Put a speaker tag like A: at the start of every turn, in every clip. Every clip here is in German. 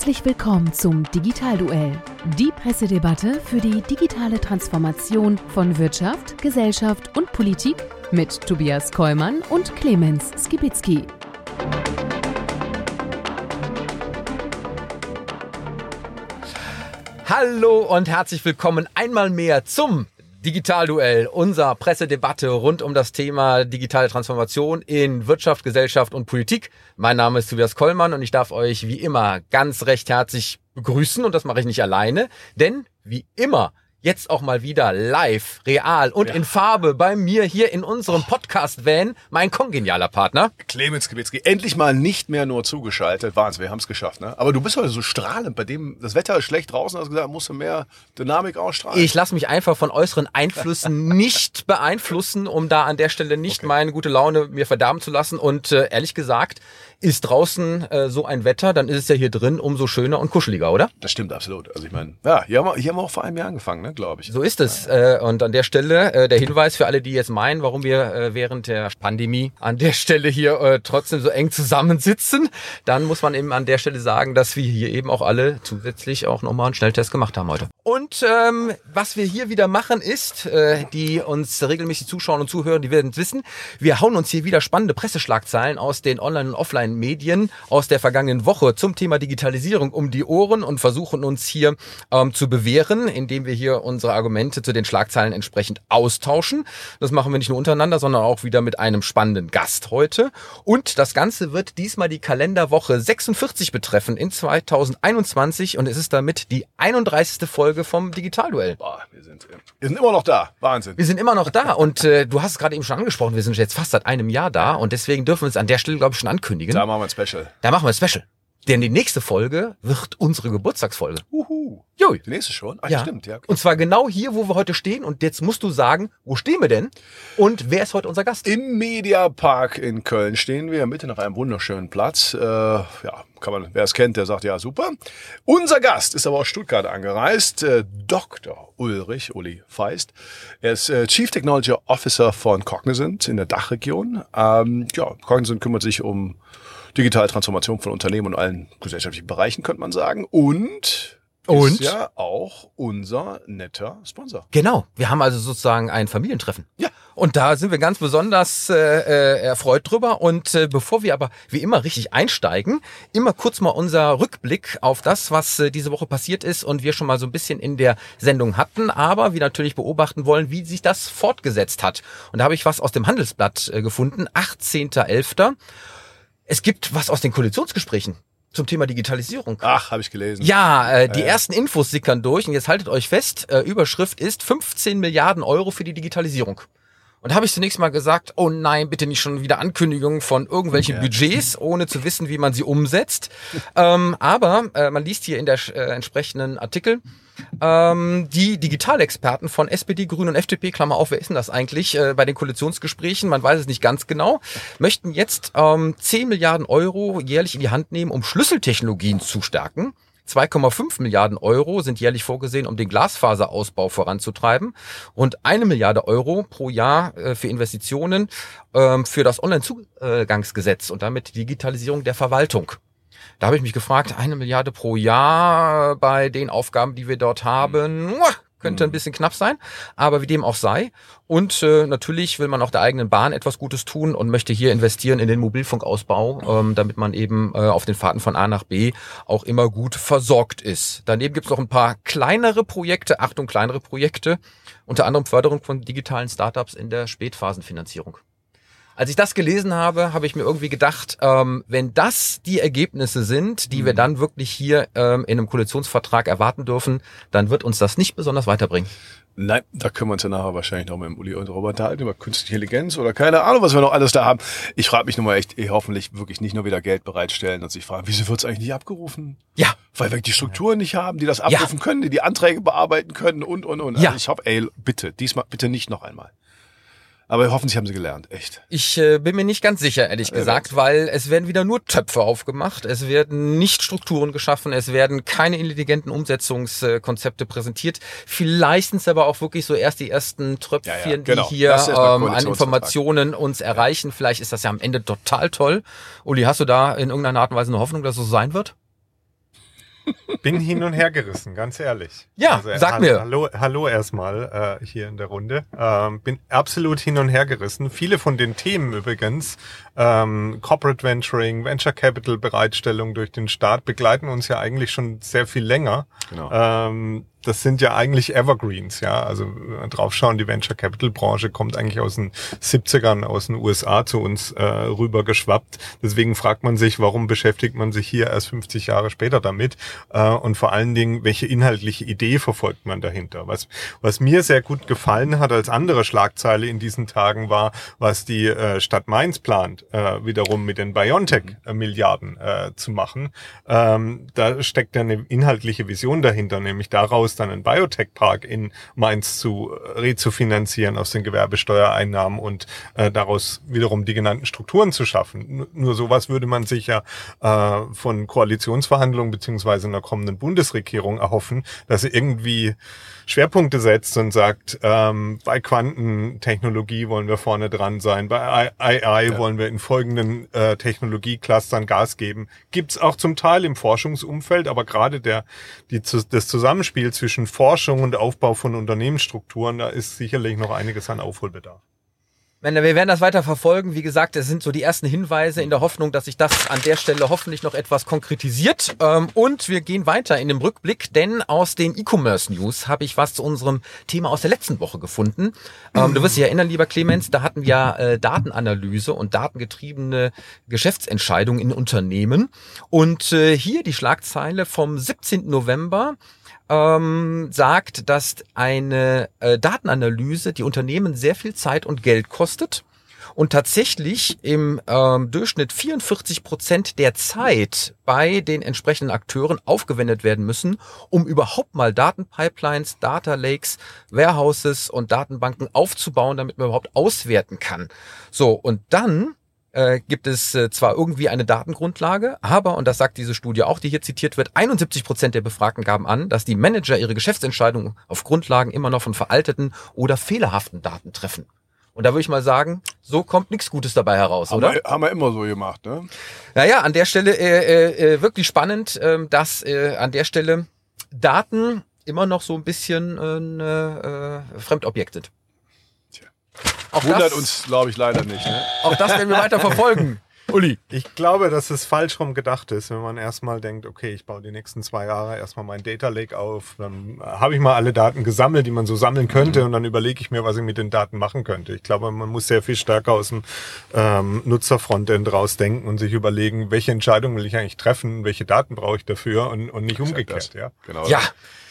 A: Herzlich willkommen zum Digitalduell, die Pressedebatte für die digitale Transformation von Wirtschaft, Gesellschaft und Politik mit Tobias Kollmann und Clemens Skibitzky.
B: Hallo und herzlich willkommen einmal mehr zum Digitalduell, unser Pressedebatte rund um das Thema digitale Transformation in Wirtschaft, Gesellschaft und Politik. Mein Name ist Tobias Kollmann und ich darf euch wie immer ganz recht herzlich begrüßen und das mache ich nicht alleine, denn wie immer jetzt auch mal wieder live, real und ja. in Farbe bei mir hier in unserem Podcast-Van, mein kongenialer Partner.
C: Clemens Kibitzki, endlich mal nicht mehr nur zugeschaltet. Wahnsinn, wir haben es geschafft, ne? Aber du bist heute so strahlend, bei dem das Wetter ist schlecht draußen, hast du gesagt, musst du mehr Dynamik ausstrahlen.
B: Ich lasse mich einfach von äußeren Einflüssen nicht beeinflussen, um da an der Stelle nicht okay. meine gute Laune mir verderben zu lassen. Und äh, ehrlich gesagt, ist draußen äh, so ein Wetter, dann ist es ja hier drin umso schöner und kuscheliger, oder?
C: Das stimmt absolut. Also ich meine, ja, hier haben wir, hier haben wir auch vor einem Jahr angefangen, ne, glaube ich.
B: So ist es. Ja. Äh, und an der Stelle äh, der Hinweis für alle, die jetzt meinen, warum wir äh, während der Pandemie an der Stelle hier äh, trotzdem so eng zusammensitzen, dann muss man eben an der Stelle sagen, dass wir hier eben auch alle zusätzlich auch nochmal einen Schnelltest gemacht haben heute. Und ähm, was wir hier wieder machen ist, äh, die uns regelmäßig zuschauen und zuhören, die werden es wissen, wir hauen uns hier wieder spannende Presseschlagzeilen aus den Online- und Offline online Medien aus der vergangenen Woche zum Thema Digitalisierung um die Ohren und versuchen uns hier ähm, zu bewähren, indem wir hier unsere Argumente zu den Schlagzeilen entsprechend austauschen. Das machen wir nicht nur untereinander, sondern auch wieder mit einem spannenden Gast heute. Und das Ganze wird diesmal die Kalenderwoche 46 betreffen in 2021 und es ist damit die 31. Folge vom Digitalduell. Boah,
C: wir sind, wir sind immer noch da. Wahnsinn.
B: Wir sind immer noch da und äh, du hast es gerade eben schon angesprochen, wir sind jetzt fast seit einem Jahr da und deswegen dürfen wir es an der Stelle, glaube ich, schon ankündigen.
C: Da machen wir ein Special.
B: Da machen wir ein Special. Denn die nächste Folge wird unsere Geburtstagsfolge.
C: Uhu. Jo. Die nächste schon?
B: Ach, ja. stimmt, ja. Und zwar genau hier, wo wir heute stehen. Und jetzt musst du sagen, wo stehen wir denn? Und wer ist heute unser Gast?
C: Im Mediapark in Köln stehen wir, mitten auf einem wunderschönen Platz. Äh, ja, kann man, wer es kennt, der sagt ja super. Unser Gast ist aber aus Stuttgart angereist, äh, Dr. Ulrich, Uli Feist. Er ist äh, Chief Technology Officer von Cognizant in der Dachregion. Ähm, ja, Cognizant kümmert sich um digitale Transformation von Unternehmen und allen gesellschaftlichen Bereichen, könnte man sagen. Und und ist ja auch unser netter Sponsor.
B: Genau. Wir haben also sozusagen ein Familientreffen.
C: Ja.
B: Und da sind wir ganz besonders äh, äh, erfreut drüber. Und äh, bevor wir aber wie immer richtig einsteigen, immer kurz mal unser Rückblick auf das, was äh, diese Woche passiert ist und wir schon mal so ein bisschen in der Sendung hatten, aber wir natürlich beobachten wollen, wie sich das fortgesetzt hat. Und da habe ich was aus dem Handelsblatt äh, gefunden, 18.11. Es gibt was aus den Koalitionsgesprächen zum Thema Digitalisierung.
C: Ach, habe ich gelesen.
B: Ja, äh, die äh. ersten Infos sickern durch und jetzt haltet euch fest, äh, Überschrift ist 15 Milliarden Euro für die Digitalisierung. Und da habe ich zunächst mal gesagt, oh nein, bitte nicht schon wieder Ankündigungen von irgendwelchen ja. Budgets, ohne zu wissen, wie man sie umsetzt. ähm, aber äh, man liest hier in der äh, entsprechenden Artikel, ähm, die Digitalexperten von SPD, Grünen und FDP, Klammer auf, wer ist denn das eigentlich, äh, bei den Koalitionsgesprächen, man weiß es nicht ganz genau, möchten jetzt ähm, 10 Milliarden Euro jährlich in die Hand nehmen, um Schlüsseltechnologien zu stärken. 2,5 Milliarden Euro sind jährlich vorgesehen, um den Glasfaserausbau voranzutreiben. Rund eine Milliarde Euro pro Jahr äh, für Investitionen ähm, für das Onlinezugangsgesetz und damit die Digitalisierung der Verwaltung. Da habe ich mich gefragt, eine Milliarde pro Jahr bei den Aufgaben, die wir dort haben, könnte ein bisschen knapp sein, aber wie dem auch sei. Und äh, natürlich will man auch der eigenen Bahn etwas Gutes tun und möchte hier investieren in den Mobilfunkausbau, ähm, damit man eben äh, auf den Fahrten von A nach B auch immer gut versorgt ist. Daneben gibt es noch ein paar kleinere Projekte, Achtung, kleinere Projekte, unter anderem Förderung von digitalen Startups in der Spätphasenfinanzierung. Als ich das gelesen habe, habe ich mir irgendwie gedacht, ähm, wenn das die Ergebnisse sind, die mhm. wir dann wirklich hier ähm, in einem Koalitionsvertrag erwarten dürfen, dann wird uns das nicht besonders weiterbringen.
C: Nein, da können wir uns ja nachher wahrscheinlich noch mit dem Uli und Robert halten über künstliche Intelligenz oder keine Ahnung, was wir noch alles da haben. Ich frage mich nur mal echt, eh, hoffentlich wirklich nicht nur wieder Geld bereitstellen und sich fragen, wieso wird es eigentlich nicht abgerufen?
B: Ja.
C: Weil wir die Strukturen nicht haben, die das abrufen ja. können, die die Anträge bearbeiten können und, und, und.
B: Ja.
C: Also ich hoffe, ey, bitte, diesmal bitte nicht noch einmal. Aber hoffentlich haben sie gelernt, echt.
B: Ich äh, bin mir nicht ganz sicher, ehrlich gesagt, weil es werden wieder nur Töpfe aufgemacht, es werden nicht Strukturen geschaffen, es werden keine intelligenten Umsetzungskonzepte präsentiert. Vielleicht sind es aber auch wirklich so erst die ersten Tröpfchen, ja, ja, genau. die hier ähm, an Informationen uns erreichen. Vielleicht ist das ja am Ende total toll. Uli, hast du da in irgendeiner Art und Weise eine Hoffnung, dass es so sein wird?
D: Bin hin und her gerissen, ganz ehrlich.
B: Ja,
D: Also,
B: sag
D: ha-
B: mir.
D: Hallo, hallo erstmal äh, hier in der Runde. Ähm, bin absolut hin und her gerissen. Viele von den Themen übrigens, ähm, Corporate Venturing, Venture Capital Bereitstellung durch den Staat begleiten uns ja eigentlich schon sehr viel länger.
C: Genau.
D: Ähm, das sind ja eigentlich Evergreens, ja. Also wenn wir draufschauen, die Venture Capital Branche kommt eigentlich aus den 70ern aus den USA zu uns äh, rüber geschwappt. Deswegen fragt man sich, warum beschäftigt man sich hier erst 50 Jahre später damit? Und vor allen Dingen, welche inhaltliche Idee verfolgt man dahinter? Was, was mir sehr gut gefallen hat als andere Schlagzeile in diesen Tagen war, was die äh, Stadt Mainz plant, äh, wiederum mit den Biontech-Milliarden äh, zu machen. Ähm, da steckt ja eine inhaltliche Vision dahinter, nämlich daraus dann einen Biotech-Park in Mainz zu rezufinanzieren aus den Gewerbesteuereinnahmen und äh, daraus wiederum die genannten Strukturen zu schaffen. Nur, sowas würde man sich ja äh, von Koalitionsverhandlungen beziehungsweise einer kommenden Bundesregierung erhoffen, dass sie irgendwie Schwerpunkte setzt und sagt, ähm, bei Quantentechnologie wollen wir vorne dran sein, bei AI wollen wir in folgenden äh, Technologieclustern Gas geben. Gibt's auch zum Teil im Forschungsumfeld, aber gerade der, die, das Zusammenspiel zwischen Forschung und Aufbau von Unternehmensstrukturen, da ist sicherlich noch einiges an Aufholbedarf.
B: Wir werden das weiter verfolgen. Wie gesagt, es sind so die ersten Hinweise in der Hoffnung, dass sich das an der Stelle hoffentlich noch etwas konkretisiert. Ähm, Und wir gehen weiter in dem Rückblick, denn aus den E-Commerce News habe ich was zu unserem Thema aus der letzten Woche gefunden. Ähm, Du wirst dich erinnern, lieber Clemens, da hatten wir äh, Datenanalyse und datengetriebene Geschäftsentscheidungen in Unternehmen. Und äh, hier die Schlagzeile vom 17. November ähm, sagt, dass eine äh, Datenanalyse die Unternehmen sehr viel Zeit und Geld kostet und tatsächlich im ähm, Durchschnitt 44 Prozent der Zeit bei den entsprechenden Akteuren aufgewendet werden müssen, um überhaupt mal Datenpipelines, Data Lakes, Warehouses und Datenbanken aufzubauen, damit man überhaupt auswerten kann. So, und dann äh, gibt es äh, zwar irgendwie eine Datengrundlage, aber, und das sagt diese Studie auch, die hier zitiert wird, 71 Prozent der Befragten gaben an, dass die Manager ihre Geschäftsentscheidungen auf Grundlagen immer noch von veralteten oder fehlerhaften Daten treffen. Und da würde ich mal sagen, so kommt nichts Gutes dabei heraus,
C: Haben
B: oder?
C: wir, haben wir immer so gemacht, ne?
B: Naja, an der Stelle äh, äh, äh, wirklich spannend, ähm, dass äh, an der Stelle Daten immer noch so ein bisschen äh, äh, Fremdobjekt sind. Auch
C: Wundert
B: das,
C: uns, glaube ich, leider nicht. Ne?
B: Auch das werden wir weiter verfolgen. Uli.
D: Ich glaube, dass es falsch rum gedacht ist, wenn man erstmal denkt, okay, ich baue die nächsten zwei Jahre erstmal mein Data Lake auf, dann habe ich mal alle Daten gesammelt, die man so sammeln könnte und dann überlege ich mir, was ich mit den Daten machen könnte. Ich glaube, man muss sehr viel stärker aus dem ähm, Nutzerfrontend rausdenken und sich überlegen, welche Entscheidung will ich eigentlich treffen, welche Daten brauche ich dafür und, und nicht umgekehrt. Ja.
C: Genau.
B: Ja,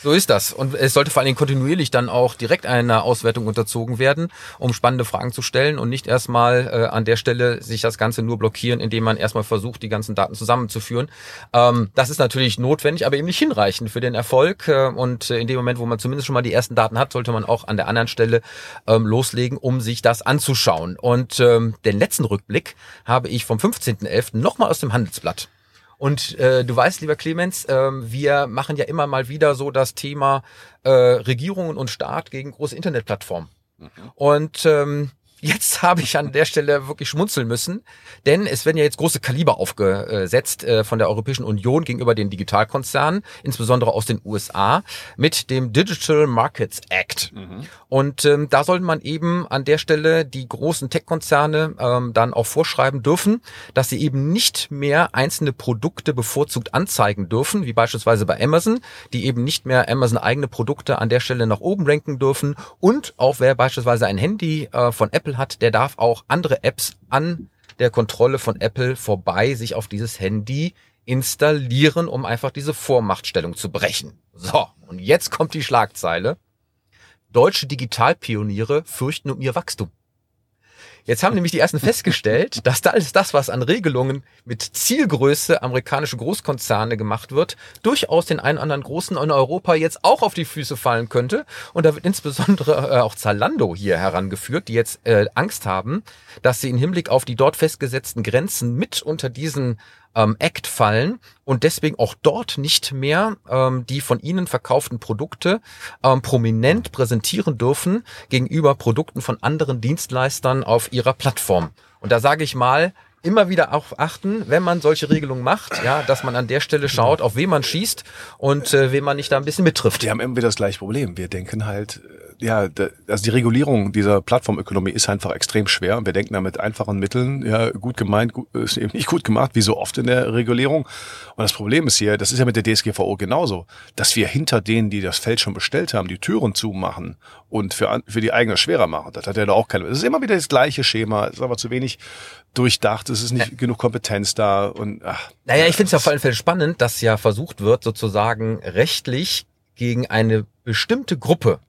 B: so ist das. Und es sollte vor allen Dingen kontinuierlich dann auch direkt einer Auswertung unterzogen werden, um spannende Fragen zu stellen und nicht erstmal äh, an der Stelle sich das Ganze nur blockieren, indem man erstmal versucht, die ganzen Daten zusammenzuführen. Ähm, das ist natürlich notwendig, aber eben nicht hinreichend für den Erfolg. Äh, und äh, in dem Moment, wo man zumindest schon mal die ersten Daten hat, sollte man auch an der anderen Stelle ähm, loslegen, um sich das anzuschauen. Und ähm, den letzten Rückblick habe ich vom 15.11. nochmal aus dem Handelsblatt. Und äh, du weißt, lieber Clemens, ähm, wir machen ja immer mal wieder so das Thema äh, Regierungen und Staat gegen große Internetplattformen. Und ähm, jetzt habe ich an der Stelle wirklich schmunzeln müssen, denn es werden ja jetzt große Kaliber aufgesetzt äh, von der Europäischen Union gegenüber den Digitalkonzernen, insbesondere aus den USA, mit dem Digital Markets Act. Und ähm, da sollte man eben an der Stelle die großen Tech-Konzerne ähm, dann auch vorschreiben dürfen, dass sie eben nicht mehr einzelne Produkte bevorzugt anzeigen dürfen, wie beispielsweise bei Amazon, die eben nicht mehr Amazon eigene Produkte an der Stelle nach oben ranken dürfen. Und auch wer beispielsweise ein Handy äh, von Apple hat, der darf auch andere Apps an der Kontrolle von Apple vorbei sich auf dieses Handy installieren, um einfach diese Vormachtstellung zu brechen. So, und jetzt kommt die Schlagzeile. Deutsche Digitalpioniere fürchten um ihr Wachstum. Jetzt haben nämlich die ersten festgestellt, dass da alles das, was an Regelungen mit Zielgröße amerikanische Großkonzerne gemacht wird, durchaus den einen oder anderen Großen in Europa jetzt auch auf die Füße fallen könnte. Und da wird insbesondere äh, auch Zalando hier herangeführt, die jetzt äh, Angst haben, dass sie im Hinblick auf die dort festgesetzten Grenzen mit unter diesen ähm, Act fallen und deswegen auch dort nicht mehr ähm, die von ihnen verkauften Produkte ähm, prominent präsentieren dürfen gegenüber Produkten von anderen Dienstleistern auf ihrer Plattform. Und da sage ich mal, immer wieder auch achten, wenn man solche Regelungen macht, ja, dass man an der Stelle schaut, auf wen man schießt und äh, wen man nicht da ein bisschen mittrifft.
C: Die haben immer wieder das gleiche Problem. Wir denken halt, äh, ja, also die Regulierung dieser Plattformökonomie ist einfach extrem schwer und wir denken da mit einfachen Mitteln, ja, gut gemeint, gut, ist eben nicht gut gemacht, wie so oft in der Regulierung. Und das Problem ist hier, das ist ja mit der DSGVO genauso, dass wir hinter denen, die das Feld schon bestellt haben, die Türen zumachen und für, für die eigene schwerer machen. Das hat ja da auch keine. Es ist immer wieder das gleiche Schema, es ist aber zu wenig durchdacht, es ist nicht ja. genug Kompetenz da und ach.
B: Naja, ich finde es ja auf jeden Fall spannend, dass ja versucht wird, sozusagen rechtlich gegen eine bestimmte Gruppe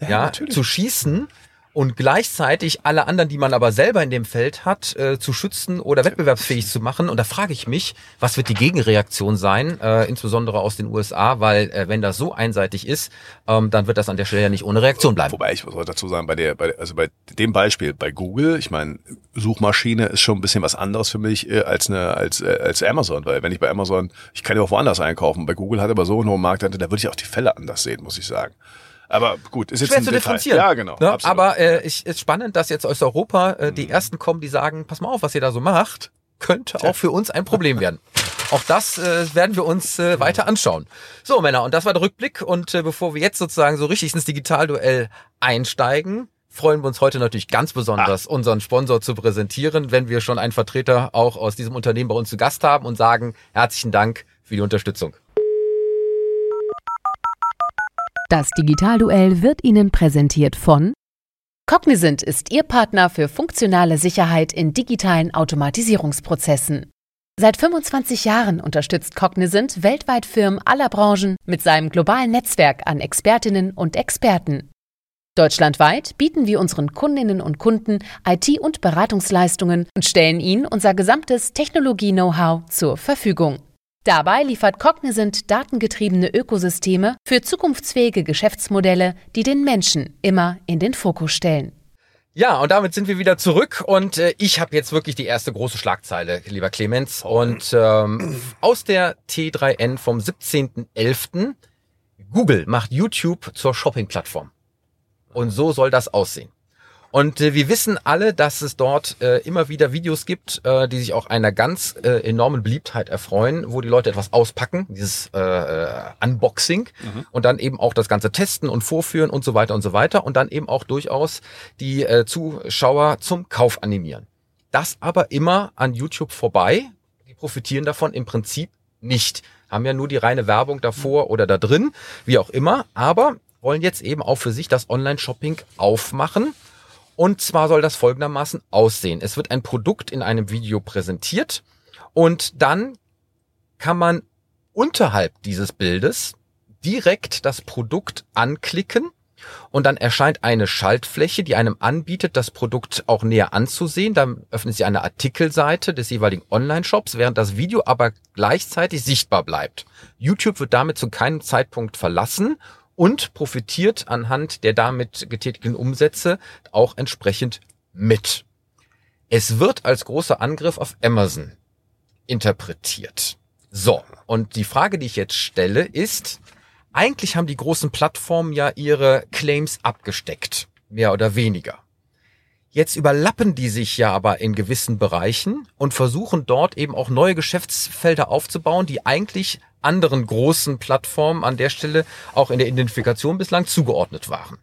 B: ja, ja zu schießen und gleichzeitig alle anderen, die man aber selber in dem Feld hat, äh, zu schützen oder wettbewerbsfähig zu machen. Und da frage ich mich, was wird die Gegenreaktion sein, äh, insbesondere aus den USA, weil äh, wenn das so einseitig ist, ähm, dann wird das an der Stelle ja nicht ohne Reaktion bleiben.
C: Wobei ich muss dazu sagen, bei der, bei, also bei dem Beispiel bei Google, ich meine, Suchmaschine ist schon ein bisschen was anderes für mich äh, als eine als äh, als Amazon, weil wenn ich bei Amazon, ich kann ja auch woanders einkaufen. Bei Google hat aber so eine hohe Marktanteil, da würde ich auch die Fälle anders sehen, muss ich sagen. Aber gut, ist jetzt
B: Schwer
C: ein
B: zu
C: Detail.
B: differenzieren.
C: Ja, genau.
B: Ne? Aber äh, ich, ist spannend, dass jetzt aus Europa äh, die ersten kommen, die sagen, pass mal auf, was ihr da so macht, könnte auch für uns ein Problem werden. Auch das äh, werden wir uns äh, weiter anschauen. So, Männer, und das war der Rückblick. Und äh, bevor wir jetzt sozusagen so richtig ins Digitalduell einsteigen, freuen wir uns heute natürlich ganz besonders, ah. unseren Sponsor zu präsentieren, wenn wir schon einen Vertreter auch aus diesem Unternehmen bei uns zu Gast haben und sagen, herzlichen Dank für die Unterstützung.
A: Das Digitalduell wird Ihnen präsentiert von Cognizant ist Ihr Partner für funktionale Sicherheit in digitalen Automatisierungsprozessen. Seit 25 Jahren unterstützt Cognizant weltweit Firmen aller Branchen mit seinem globalen Netzwerk an Expertinnen und Experten. Deutschlandweit bieten wir unseren Kundinnen und Kunden IT- und Beratungsleistungen und stellen ihnen unser gesamtes Technologie-Know-how zur Verfügung. Dabei liefert Cognizant datengetriebene Ökosysteme für zukunftsfähige Geschäftsmodelle, die den Menschen immer in den Fokus stellen.
B: Ja, und damit sind wir wieder zurück und äh, ich habe jetzt wirklich die erste große Schlagzeile, lieber Clemens. Und ähm, aus der T3N vom 17.11. Google macht YouTube zur Shopping-Plattform. Und so soll das aussehen. Und äh, wir wissen alle, dass es dort äh, immer wieder Videos gibt, äh, die sich auch einer ganz äh, enormen Beliebtheit erfreuen, wo die Leute etwas auspacken, dieses äh, äh, Unboxing mhm. und dann eben auch das Ganze testen und vorführen und so weiter und so weiter und dann eben auch durchaus die äh, Zuschauer zum Kauf animieren. Das aber immer an YouTube vorbei. Die profitieren davon im Prinzip nicht. Haben ja nur die reine Werbung davor oder da drin, wie auch immer, aber wollen jetzt eben auch für sich das Online-Shopping aufmachen und zwar soll das folgendermaßen aussehen. Es wird ein Produkt in einem Video präsentiert und dann kann man unterhalb dieses Bildes direkt das Produkt anklicken und dann erscheint eine Schaltfläche, die einem anbietet, das Produkt auch näher anzusehen. Dann öffnet sie eine Artikelseite des jeweiligen Online-Shops, während das Video aber gleichzeitig sichtbar bleibt. YouTube wird damit zu keinem Zeitpunkt verlassen und profitiert anhand der damit getätigten Umsätze auch entsprechend mit. Es wird als großer Angriff auf Amazon interpretiert. So, und die Frage, die ich jetzt stelle, ist, eigentlich haben die großen Plattformen ja ihre Claims abgesteckt, mehr oder weniger. Jetzt überlappen die sich ja aber in gewissen Bereichen und versuchen dort eben auch neue Geschäftsfelder aufzubauen, die eigentlich anderen großen Plattformen an der Stelle auch in der Identifikation bislang zugeordnet waren.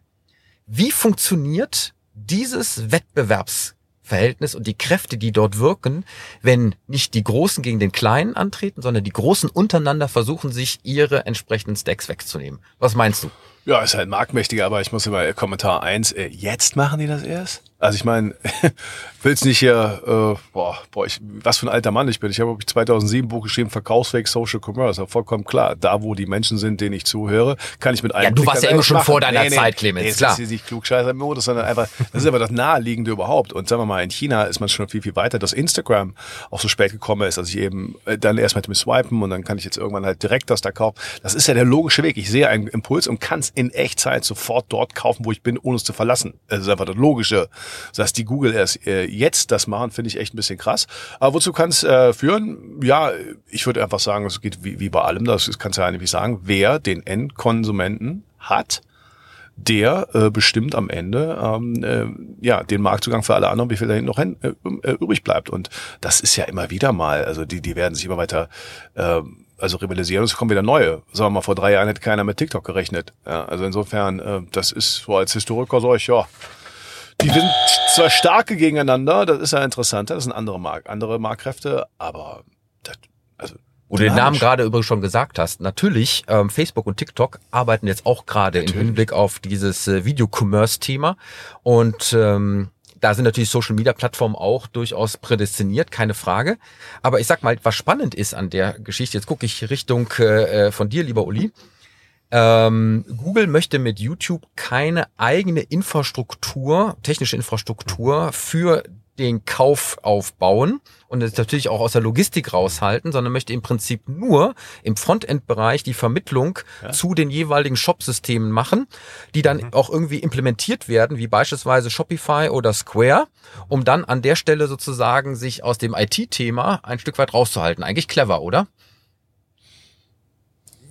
B: Wie funktioniert dieses Wettbewerbsverhältnis und die Kräfte, die dort wirken, wenn nicht die Großen gegen den Kleinen antreten, sondern die Großen untereinander versuchen, sich ihre entsprechenden Stacks wegzunehmen? Was meinst du?
C: Ja, ist halt marktmächtiger, aber ich muss immer Kommentar eins. Äh, jetzt machen die das erst? Also ich meine, will's nicht hier, äh, boah, boah, ich, was für ein alter Mann ich bin. Ich habe 2007 ein Buch geschrieben, Verkaufsweg Social Commerce. Vollkommen klar, da wo die Menschen sind, denen ich zuhöre, kann ich mit einem
B: Ja, du warst ja immer schon machen. vor deiner nee, nee, Zeit, Clemens, nee,
C: klar. Das ist nicht klugscheißer-Modus, sondern einfach, das ist aber das Naheliegende überhaupt. Und sagen wir mal, in China ist man schon viel, viel weiter, dass Instagram auch so spät gekommen ist, dass ich eben äh, dann erst mit dem Swipen und dann kann ich jetzt irgendwann halt direkt das da kaufen. Das ist ja der logische Weg. Ich sehe einen Impuls und kann es in Echtzeit sofort dort kaufen, wo ich bin, ohne es zu verlassen. Das ist einfach das Logische dass die Google erst äh, jetzt das machen, finde ich echt ein bisschen krass. Aber wozu kann es äh, führen? Ja, ich würde einfach sagen, es geht wie, wie bei allem, das kannst du ja eigentlich sagen, wer den Endkonsumenten hat, der äh, bestimmt am Ende ähm, äh, ja den Marktzugang für alle anderen, wie viel da noch hin, äh, äh, übrig bleibt. Und das ist ja immer wieder mal, also die, die werden sich immer weiter äh, also rivalisieren, es kommen wieder neue. Sagen wir mal, vor drei Jahren hätte keiner mit TikTok gerechnet. Ja, also insofern, äh, das ist so als Historiker so, ich, ja, die sind zwar starke gegeneinander, das ist ja interessanter, das sind andere Mark, andere Marktkräfte, aber das, also
B: wo du den Namen gerade übrigens schon gesagt hast, natürlich, ähm, Facebook und TikTok arbeiten jetzt auch gerade im Hinblick auf dieses äh, Video-Commerce-Thema. Und ähm, da sind natürlich Social-Media-Plattformen auch durchaus prädestiniert, keine Frage. Aber ich sag mal, was spannend ist an der Geschichte, jetzt gucke ich Richtung äh, äh von dir, lieber Uli. Ähm, Google möchte mit YouTube keine eigene Infrastruktur, technische Infrastruktur für den Kauf aufbauen und es natürlich auch aus der Logistik raushalten, sondern möchte im Prinzip nur im Frontend-Bereich die Vermittlung ja. zu den jeweiligen Shop-Systemen machen, die dann mhm. auch irgendwie implementiert werden, wie beispielsweise Shopify oder Square, um dann an der Stelle sozusagen sich aus dem IT-Thema ein Stück weit rauszuhalten. Eigentlich clever, oder?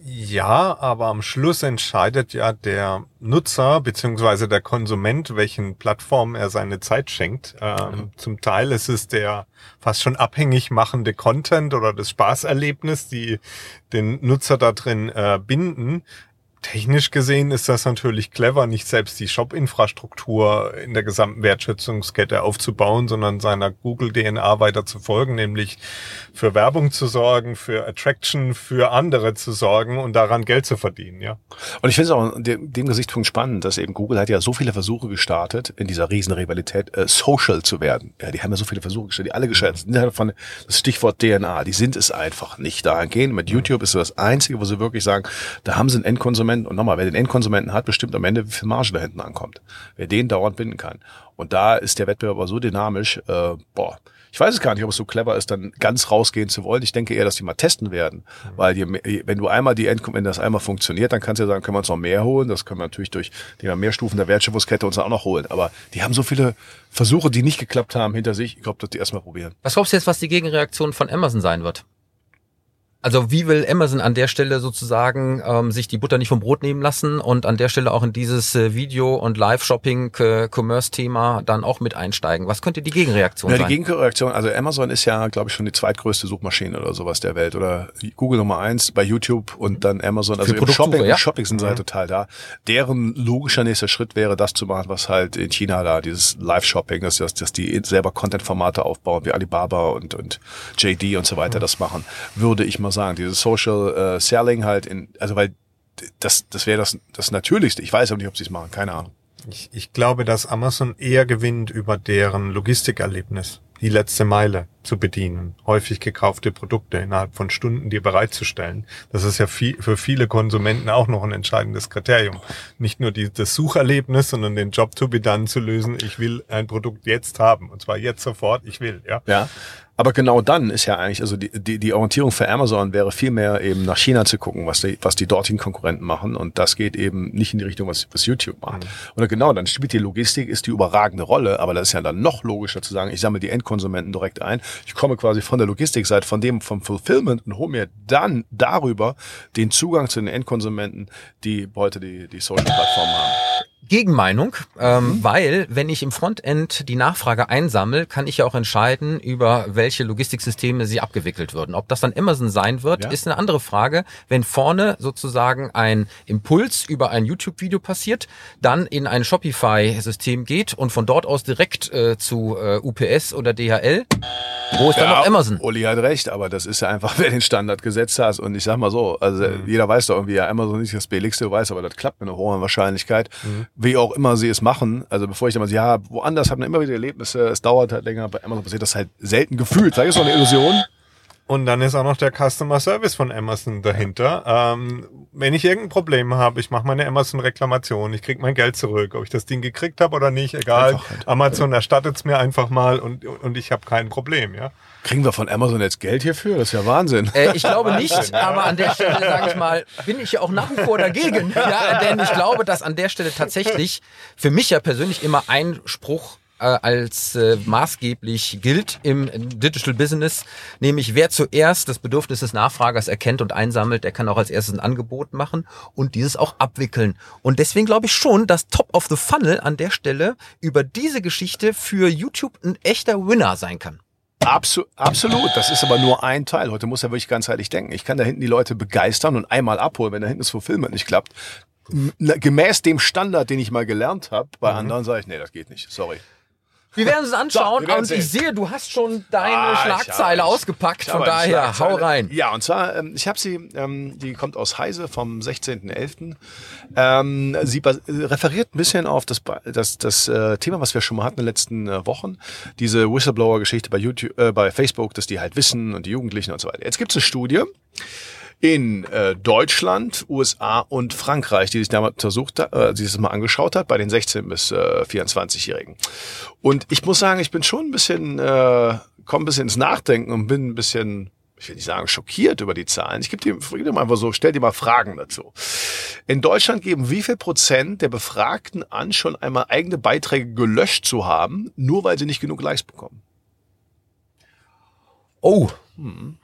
D: Ja, aber am Schluss entscheidet ja der Nutzer beziehungsweise der Konsument, welchen Plattformen er seine Zeit schenkt. Ähm, mhm. Zum Teil ist es der fast schon abhängig machende Content oder das Spaßerlebnis, die den Nutzer da drin äh, binden. Technisch gesehen ist das natürlich clever, nicht selbst die Shop-Infrastruktur in der gesamten Wertschätzungskette aufzubauen, sondern seiner Google-DNA weiter zu folgen, nämlich für Werbung zu sorgen, für Attraction, für andere zu sorgen und daran Geld zu verdienen, ja.
C: Und ich finde es auch in dem, Gesichtspunkt spannend, dass eben Google hat ja so viele Versuche gestartet, in dieser Riesenrivalität äh, social zu werden. Ja, die haben ja so viele Versuche gestartet, die alle gescheitert sind. Das Stichwort DNA, die sind es einfach nicht. Da gehen mit YouTube ist so das Einzige, wo sie wirklich sagen, da haben sie einen Endkonsumenten und nochmal, wer den Endkonsumenten hat, bestimmt am Ende, wie viel Marge da hinten ankommt. Wer den dauernd binden kann. Und da ist der Wettbewerb so dynamisch, äh, boah, ich weiß es gar nicht, ob es so clever ist, dann ganz rausgehen zu wollen. Ich denke eher, dass die mal testen werden. Weil je, wenn du einmal die Endkom wenn das einmal funktioniert, dann kannst du ja sagen, können wir uns noch mehr holen. Das können wir natürlich durch die mehr Stufen der Wertschöpfungskette uns auch noch holen. Aber die haben so viele Versuche, die nicht geklappt haben hinter sich. Ich glaube, dass die erstmal probieren.
B: Was glaubst du jetzt, was die Gegenreaktion von Amazon sein wird? Also wie will Amazon an der Stelle sozusagen ähm, sich die Butter nicht vom Brot nehmen lassen und an der Stelle auch in dieses äh, Video- und Live-Shopping-Commerce-Thema dann auch mit einsteigen? Was könnte die Gegenreaktion
C: ja,
B: sein?
C: Die Gegenreaktion, also Amazon ist ja, glaube ich, schon die zweitgrößte Suchmaschine oder sowas der Welt oder Google Nummer eins bei YouTube und dann Amazon. Also im Shopping, ja? Shopping sind sie halt mhm. total da. Deren logischer nächster Schritt wäre, das zu machen, was halt in China da, dieses Live-Shopping, dass, dass, dass die selber Content-Formate aufbauen, wie Alibaba und, und JD und so weiter mhm. das machen, würde ich mal mal sagen, dieses Social äh, Selling halt in, also weil das, das wäre das, das Natürlichste. Ich weiß aber nicht, ob sie es machen, keine Ahnung.
D: Ich, ich glaube, dass Amazon eher gewinnt über deren Logistikerlebnis, die letzte Meile zu bedienen, häufig gekaufte Produkte innerhalb von Stunden dir bereitzustellen. Das ist ja viel, für viele Konsumenten auch noch ein entscheidendes Kriterium. Nicht nur die, das Sucherlebnis, sondern den Job to be done zu lösen. Ich will ein Produkt jetzt haben und zwar jetzt sofort. Ich will, ja.
C: Ja. Aber genau dann ist ja eigentlich, also die, die, die Orientierung für Amazon wäre viel mehr eben nach China zu gucken, was die, was die dortigen Konkurrenten machen. Und das geht eben nicht in die Richtung, was, was YouTube macht. Mhm. Und genau, dann spielt die Logistik, ist die überragende Rolle, aber das ist ja dann noch logischer zu sagen, ich sammle die Endkonsumenten direkt ein. Ich komme quasi von der Logistikseite, von dem, vom Fulfillment und hole mir dann darüber den Zugang zu den Endkonsumenten, die heute die, die Social-Plattformen haben.
B: Gegenmeinung, ähm, mhm. weil wenn ich im Frontend die Nachfrage einsammle, kann ich ja auch entscheiden, über welche Logistiksysteme sie abgewickelt würden. Ob das dann Amazon sein wird, ja. ist eine andere Frage. Wenn vorne sozusagen ein Impuls über ein YouTube-Video passiert, dann in ein Shopify-System geht und von dort aus direkt äh, zu äh, UPS oder DHL, wo ist ja, dann noch Amazon?
C: Uli hat recht, aber das ist ja einfach, wer den Standard gesetzt hat. Und ich sag mal so, also mhm. jeder weiß doch irgendwie, ja, Amazon ist das billigste, weiß, aber das klappt mit einer hohen Wahrscheinlichkeit. Mhm wie auch immer sie es machen. Also bevor ich da mal ja, woanders hat man immer wieder Erlebnisse, es dauert halt länger, bei Amazon passiert das halt selten gefühlt. Vielleicht ist es auch eine Illusion.
D: Und dann ist auch noch der Customer Service von Amazon dahinter. Ähm, wenn ich irgendein Problem habe, ich mache meine Amazon-Reklamation, ich krieg mein Geld zurück, ob ich das Ding gekriegt habe oder nicht, egal. Halt. Amazon erstattet es mir einfach mal und, und ich habe kein Problem, ja.
C: Kriegen wir von Amazon jetzt Geld hierfür? Das ist ja Wahnsinn.
B: Äh, ich glaube nicht, aber an der Stelle, sage ich mal, bin ich ja auch nach wie vor dagegen. Ja, denn ich glaube, dass an der Stelle tatsächlich für mich ja persönlich immer ein Spruch äh, als äh, maßgeblich gilt im Digital Business, nämlich wer zuerst das Bedürfnis des Nachfragers erkennt und einsammelt, der kann auch als erstes ein Angebot machen und dieses auch abwickeln. Und deswegen glaube ich schon, dass Top of the Funnel an der Stelle über diese Geschichte für YouTube ein echter Winner sein kann.
C: Absu absolut, das ist aber nur ein Teil. Heute muss er wirklich ganzheitlich denken. Ich kann da hinten die Leute begeistern und einmal abholen, wenn da hinten das Fulfillment nicht klappt. Gemäß dem Standard, den ich mal gelernt habe, bei mhm. anderen sage ich, nee, das geht nicht. Sorry.
B: Wir werden es anschauen so, und ich sehe, du hast schon deine ah, Schlagzeile hab, ausgepackt, von daher hau rein.
C: Ja, und zwar, ähm, ich habe sie, ähm, die kommt aus Heise vom 16.11. Ähm, sie referiert ein bisschen auf das, das, das äh, Thema, was wir schon mal hatten in den letzten äh, Wochen, diese Whistleblower-Geschichte bei YouTube, äh, bei Facebook, dass die halt wissen und die Jugendlichen und so weiter. Jetzt gibt es eine Studie, in äh, Deutschland, USA und Frankreich, die sich damals untersucht hat, äh, die sich das mal angeschaut hat, bei den 16 bis äh, 24-Jährigen. Und ich muss sagen, ich bin schon ein bisschen, äh, komme ein bisschen ins Nachdenken und bin ein bisschen ich will nicht sagen schockiert über die Zahlen. Ich gebe dir, dir mal einfach so, stell dir mal Fragen dazu. In Deutschland geben wie viel Prozent der Befragten an, schon einmal eigene Beiträge gelöscht zu haben, nur weil sie nicht genug Likes bekommen?
B: Oh. Hm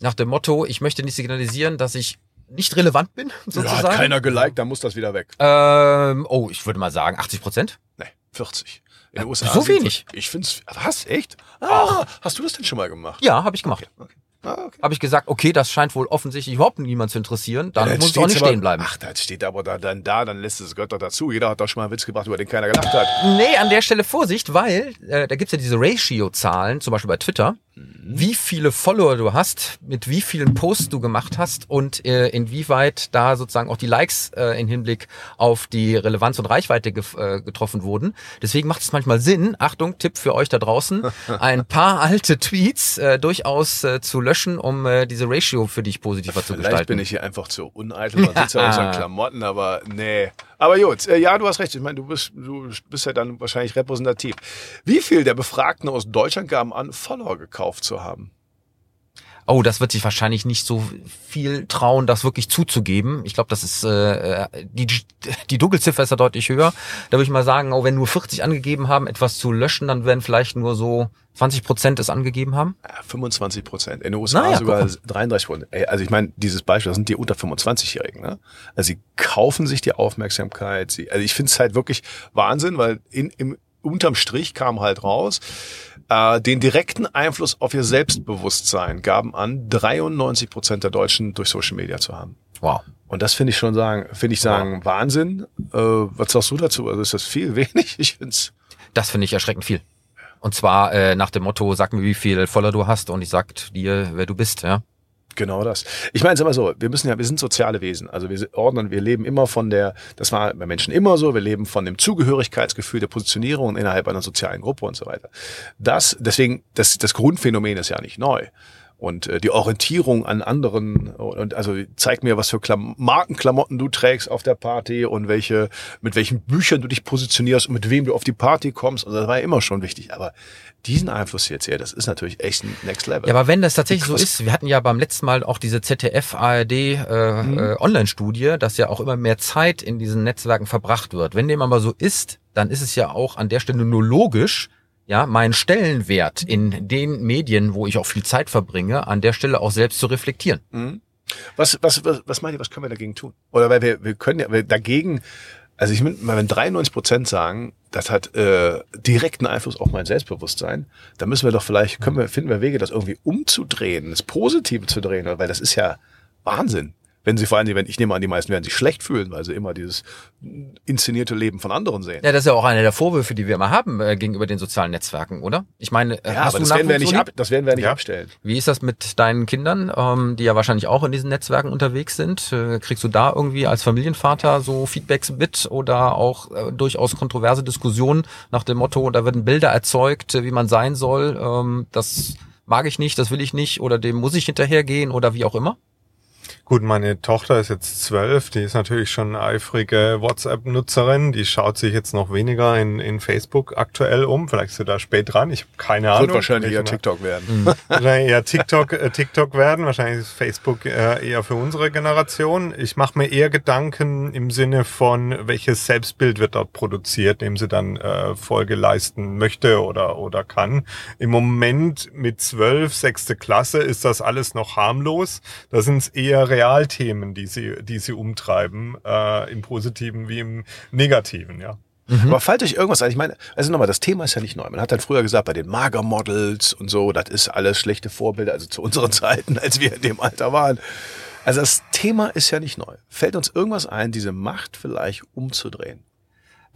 B: nach dem Motto, ich möchte nicht signalisieren, dass ich nicht relevant bin, sozusagen. Ja,
C: hat keiner geliked, dann muss das wieder weg.
B: Ähm, oh, ich würde mal sagen 80 Prozent.
C: Nee, 40.
B: In den USA so wenig.
C: Ich find's, was, echt? Ah, hast du das denn schon mal gemacht?
B: Ja, habe ich gemacht. Okay. okay. Ah, okay. Habe ich gesagt, okay, das scheint wohl offensichtlich überhaupt niemand zu interessieren, dann ja, muss es auch nicht aber, stehen bleiben.
C: Ach, das steht aber da, dann da, dann lässt es Gott doch dazu. Jeder hat doch schon mal einen Witz gebracht, über den keiner gelacht hat.
B: Nee, an der Stelle Vorsicht, weil äh, da gibt's ja diese Ratio-Zahlen, zum Beispiel bei Twitter, wie viele Follower du hast, mit wie vielen Posts du gemacht hast und äh, inwieweit da sozusagen auch die Likes äh, in Hinblick auf die Relevanz und Reichweite ge äh, getroffen wurden. Deswegen macht es manchmal Sinn, Achtung, Tipp für euch da draußen, ein paar alte Tweets äh, durchaus äh, zu löschen, um äh, diese Ratio für dich positiver
C: Vielleicht
B: zu gestalten. Vielleicht
C: bin ich hier einfach zu uneitel, man sieht ja auch unseren Klamotten, aber nee. Aber gut, äh, ja, du hast recht. Ich meine, du bist, du bist ja dann wahrscheinlich repräsentativ. Wie viel der Befragten aus Deutschland gaben an, Follower gekauft zu haben?
B: Oh, das wird sich wahrscheinlich nicht so viel trauen, das wirklich zuzugeben. Ich glaube, das ist äh, die die Dunkelziffer ist ja deutlich höher. Da würde ich mal sagen, oh, wenn nur 40 angegeben haben, etwas zu löschen, dann werden vielleicht nur so 20 Prozent es angegeben haben.
C: Ja, 25 Prozent. In den USA naja, sogar 33 Prozent. Also ich meine, dieses Beispiel, das sind die unter 25-Jährigen. Ne? Also sie kaufen sich die Aufmerksamkeit. Sie, also ich finde es halt wirklich Wahnsinn, weil in, im unterm Strich kam halt raus, äh, den direkten Einfluss auf ihr Selbstbewusstsein gaben an, 93 Prozent der Deutschen durch Social Media zu haben.
B: Wow.
C: Und das finde ich schon sagen, finde ich sagen, wow. Wahnsinn. Äh, was sagst du dazu? Also ist das viel, wenig? Ich find's.
B: Das finde ich erschreckend viel. Und zwar äh, nach dem Motto, sag mir, wie viel Voller du hast und ich sag dir, wer du bist, ja.
C: Genau das. Ich meine, sag mal so, wir müssen ja, wir sind soziale Wesen. Also wir ordnen, wir leben immer von der, das war bei Menschen immer so, wir leben von dem Zugehörigkeitsgefühl, der Positionierung innerhalb einer sozialen Gruppe und so weiter. Das, deswegen, das, das Grundphänomen ist ja nicht neu und äh, die Orientierung an anderen und also zeig mir, was für Klam Markenklamotten du trägst auf der Party und welche mit welchen Büchern du dich positionierst und mit wem du auf die Party kommst. Also das war ja immer schon wichtig. Aber diesen Einfluss jetzt hier, das ist natürlich echt ein Next Level.
B: Ja, aber wenn das tatsächlich so ist, wir hatten ja beim letzten Mal auch diese ZDF ARD äh, mhm. äh, Online-Studie, dass ja auch immer mehr Zeit in diesen Netzwerken verbracht wird. Wenn dem aber so ist, dann ist es ja auch an der Stelle nur logisch, ja, meinen Stellenwert in den Medien, wo ich auch viel Zeit verbringe, an der Stelle auch selbst zu reflektieren.
C: Mhm. Was, was, was, was meint ihr, was können wir dagegen tun? Oder weil wir, wir können ja, wir dagegen, also ich meine, wenn 93 Prozent sagen, das hat äh, direkten Einfluss auf mein Selbstbewusstsein, dann müssen wir doch vielleicht, können wir, finden wir Wege, das irgendwie umzudrehen, das Positive zu drehen, weil das ist ja Wahnsinn wenn sie vor allem, wenn ich nehme an, die meisten werden sich schlecht fühlen, weil sie immer dieses inszenierte Leben von anderen sehen.
B: Ja, das ist ja auch einer der Vorwürfe, die wir immer haben äh, gegenüber den sozialen Netzwerken, oder? Ich meine,
C: äh, ja, aber das werden wir nicht ab, das werden wir nicht ja. abstellen.
B: Wie ist das mit deinen Kindern, ähm, die ja wahrscheinlich auch in diesen Netzwerken unterwegs sind? Äh, kriegst du da irgendwie als Familienvater so Feedbacks mit oder auch äh, durchaus kontroverse Diskussionen nach dem Motto, da werden Bilder erzeugt, wie man sein soll, ähm, das mag ich nicht, das will ich nicht oder dem muss ich hinterhergehen oder wie auch immer?
D: Gut, meine Tochter ist jetzt zwölf, die ist natürlich schon eine eifrige WhatsApp-Nutzerin, die schaut sich jetzt noch weniger in, in Facebook aktuell um, vielleicht ist sie da spät dran, ich habe keine Ahnung.
C: Wird wahrscheinlich eher TikTok werden.
B: Mhm.
D: Wahrscheinlich eher TikTok, äh, TikTok werden, wahrscheinlich ist Facebook äh, eher für unsere Generation. Ich mache mir eher Gedanken im Sinne von, welches Selbstbild wird dort produziert, dem sie dann äh, Folge leisten möchte oder, oder kann. Im Moment mit zwölf, sechste Klasse ist das alles noch harmlos. Da sind es eher Realthemen, die sie, die sie umtreiben, äh, im Positiven wie im Negativen, ja.
C: Aber fällt euch irgendwas ein? Ich meine, also nochmal, das Thema ist ja nicht neu. Man hat dann früher gesagt, bei den Magermodels und so, das ist alles schlechte Vorbilder, also zu unseren Zeiten, als wir in dem Alter waren. Also das Thema ist ja nicht neu. Fällt uns irgendwas ein, diese Macht vielleicht umzudrehen?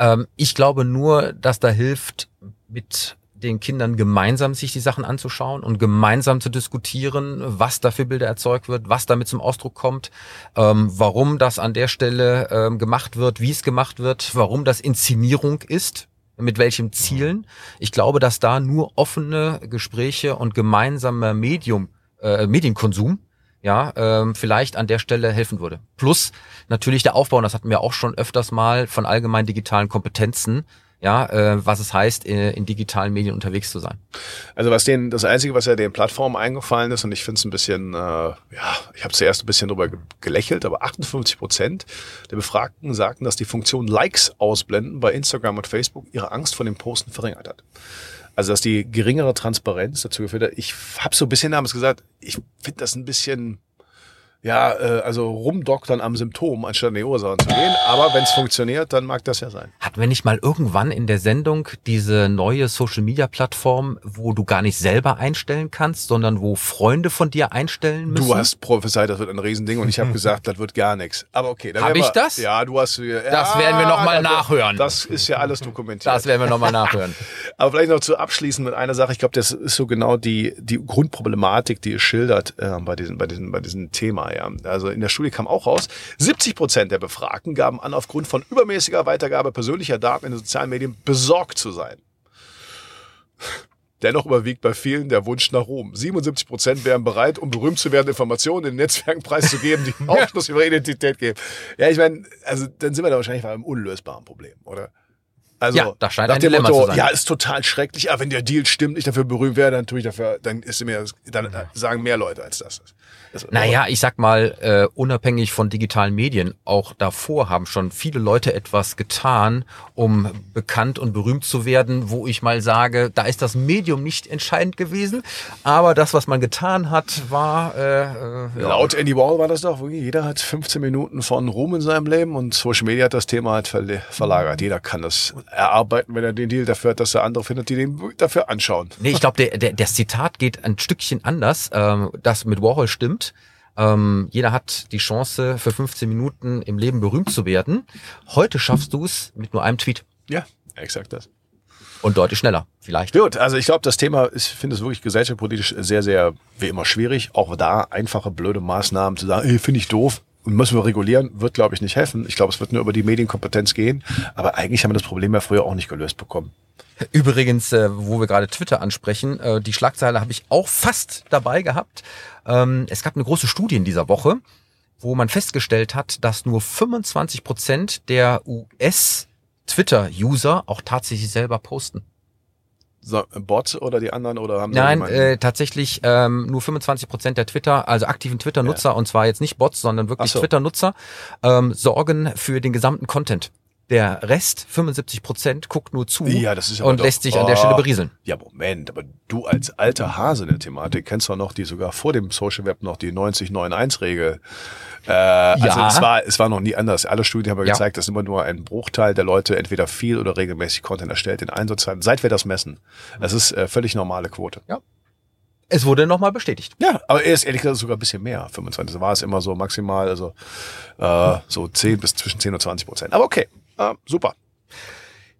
B: Ähm, ich glaube nur, dass da hilft, mit den Kindern gemeinsam sich die Sachen anzuschauen und gemeinsam zu diskutieren, was da für Bilder erzeugt wird, was damit zum Ausdruck kommt, ähm, warum das an der Stelle ähm, gemacht wird, wie es gemacht wird, warum das Inszenierung ist, mit welchen Zielen. Ich glaube, dass da nur offene Gespräche und gemeinsamer Medium, äh, Medienkonsum ja, ähm, vielleicht an der Stelle helfen würde. Plus natürlich der Aufbau, und das hatten wir auch schon öfters mal von allgemein digitalen Kompetenzen, ja, äh, was es heißt, in, in digitalen Medien unterwegs zu sein.
C: Also was denen, das Einzige, was ja den Plattformen eingefallen ist, und ich finde es ein bisschen, äh, ja, ich habe zuerst ein bisschen drüber ge- gelächelt, aber 58 Prozent der Befragten sagten, dass die Funktion Likes ausblenden bei Instagram und Facebook ihre Angst vor dem Posten verringert hat. Also dass die geringere Transparenz dazu geführt hat. Ich habe so ein bisschen damals gesagt, ich finde das ein bisschen, ja, äh, also rumdoktern am Symptom, anstatt an die Ursachen zu gehen. Aber wenn es funktioniert, dann mag das ja sein.
B: Hatten wir nicht mal irgendwann in der Sendung diese neue Social-Media-Plattform, wo du gar nicht selber einstellen kannst, sondern wo Freunde von dir einstellen müssen?
C: Du hast prophezeit, das wird ein Riesending und ich habe gesagt, das wird gar nichts. Aber okay. dann
B: Hab
C: werden
B: ich das?
C: Ja, du hast. Ja,
B: Das werden wir noch mal
C: das-
B: nachhören.
C: Das ist ja alles dokumentiert.
B: Das werden wir nochmal nachhören.
C: Aber vielleicht noch zu abschließen mit einer Sache. Ich glaube, das ist so genau die, die Grundproblematik, die es schildert äh, bei, diesem, bei, diesem, bei diesem Thema. Ja. Also in der Studie kam auch raus, 70 Prozent der Befragten gaben an, aufgrund von übermäßiger Weitergabe persönlicher Daten in den sozialen Medien besorgt zu sein. Dennoch überwiegt bei vielen der Wunsch nach Ruhm. 77 Prozent wären bereit, um berühmt zu werden, Informationen in den Netzwerken preiszugeben, die Aufschluss über Identität geben. Ja, ich meine, also dann sind wir da wahrscheinlich bei einem unlösbaren Problem, oder? Also,
B: Ja, das scheint
C: nach
B: ein
C: dem
B: Dilemma
C: Motto,
B: zu sein.
C: Ja, ist total schrecklich. Aber wenn der Deal stimmt, ich dafür berühmt werde, dann tue ich dafür, dann ist mir, dann äh, sagen mehr Leute als das. das
B: Naja, ich sag mal, äh, unabhängig von digitalen Medien, auch davor haben schon viele Leute etwas getan, um bekannt und berühmt zu werden, wo ich mal sage, da ist das Medium nicht entscheidend gewesen, aber das, was man getan hat, war äh, äh, ja.
C: Laut Andy Wall war das doch, jeder hat 15 Minuten von Ruhm in seinem Leben und Social Media hat das Thema halt verlagert. Jeder kann das erarbeiten, wenn er den Deal dafür hat, dass er andere findet, die den dafür anschauen.
B: Nee, ich glaube, der, der, das Zitat geht ein Stückchen anders. Ähm, das mit Warhol stimmt. Ähm, jeder hat die Chance, für 15 Minuten im Leben berühmt zu werden. Heute schaffst du es mit nur einem Tweet
C: Ja, exakt das.
B: und deutlich schneller, vielleicht.
C: Gut, also ich glaube, das Thema ist, ich finde es wirklich gesellschaftspolitisch sehr, sehr, wie immer, schwierig. Auch da einfache, blöde Maßnahmen zu sagen, ey, finde ich doof. Und müssen wir regulieren, wird, glaube ich, nicht helfen. Ich glaube, es wird nur über die Medienkompetenz gehen. Aber eigentlich haben wir das Problem ja früher auch nicht gelöst bekommen.
B: Übrigens, äh, wo wir gerade Twitter ansprechen, äh, die Schlagzeile habe ich auch fast dabei gehabt. Ähm, es gab eine große Studie in dieser Woche, wo man festgestellt hat, dass nur 25 Prozent der US-Twitter-User auch tatsächlich selber posten.
C: So, Bot oder die anderen oder haben
B: Nein, äh, tatsächlich ähm, nur 25 Prozent der Twitter, also aktiven Twitter-Nutzer, und zwar jetzt nicht Bots, sondern wirklich
C: so.
B: Twitter-Nutzer, ähm, sorgen für den gesamten Content. Der Rest, 75 Prozent, guckt nur zu
C: Ja, das ist aber
B: und
C: doch-
B: lässt sich an der Stelle
C: Oh.
B: berieseln.
C: Ja, Moment, aber du als alter Hase in der Thematik kennst doch noch die sogar vor dem Social Web noch die 90-9-1-Regel. Äh, Also
B: Ja.
C: es war, es war noch nie anders. Alle Studien haben ja
B: Ja.
C: gezeigt, dass immer nur ein Bruchteil der Leute entweder viel oder regelmäßig Content erstellt in sozialen, seit wir das messen. Das ist äh, völlig normale Quote.
B: Es wurde nochmal bestätigt.
C: Ja, aber er ist ehrlich gesagt sogar ein bisschen mehr. 25 war es immer so maximal, also äh, so 10 bis zwischen 10 und 20 Prozent. Aber okay, äh, super.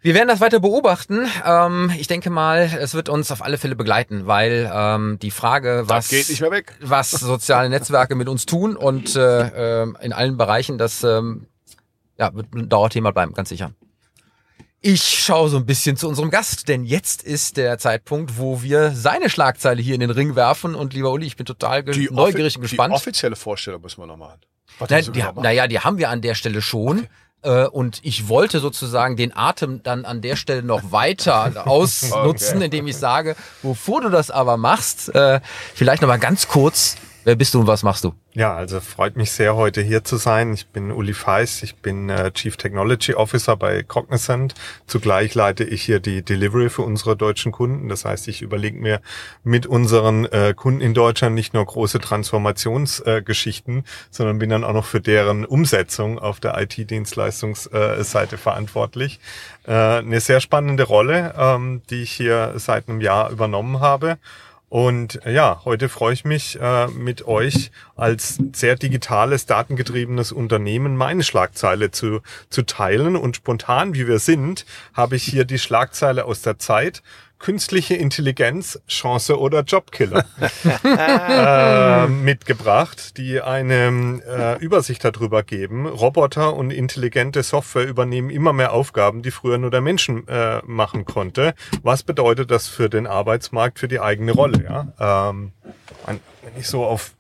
B: Wir werden das weiter beobachten. Ähm, ich denke mal, es wird uns auf alle Fälle begleiten, weil ähm, die Frage, was,
C: Das geht nicht mehr weg.
B: was soziale Netzwerke mit uns tun und äh, ähm, in allen Bereichen, das ähm, ja, wird ein Dauerthema bleiben, ganz sicher. Ich schaue so ein bisschen zu unserem Gast, denn jetzt ist der Zeitpunkt, wo wir seine Schlagzeile hier in den Ring werfen. Und lieber Uli, ich bin total neugierig und gespannt.
C: Die offizielle Vorstellung müssen wir noch machen.
B: Nein, die, naja, die haben wir an der Stelle schon. Okay. Äh, und ich wollte sozusagen den Atem dann an der Stelle noch weiter ausnutzen, okay. indem ich sage, bevor du das aber machst, äh, vielleicht noch mal ganz kurz Wer bist du und was machst du?
D: Ja, also freut mich sehr, heute hier zu sein. Ich bin Uli Feis, ich bin äh, Chief Technology Officer bei Cognizant. Zugleich leite ich hier die Delivery für unsere deutschen Kunden. Das heißt, ich überlege mir mit unseren äh, Kunden in Deutschland nicht nur große Transformationsgeschichten, sondern bin dann auch noch für deren Umsetzung auf der IT-Dienstleistungsseite verantwortlich. Äh, eine sehr spannende Rolle, ähm, die ich hier seit einem Jahr übernommen habe. Und äh, ja, heute freue ich mich, äh, mit euch als sehr digitales, datengetriebenes Unternehmen meine Schlagzeile zu, zu teilen. Und spontan, wie wir sind, habe ich hier die Schlagzeile aus der Zeit künstliche Intelligenz, Chance oder Jobkiller äh, mitgebracht, die eine äh, Übersicht darüber geben. Roboter und intelligente Software übernehmen immer mehr Aufgaben, die früher nur der Menschen äh, machen konnte. Was bedeutet das für den Arbeitsmarkt, für die eigene Rolle? Ja? Ähm, wenn ich so auf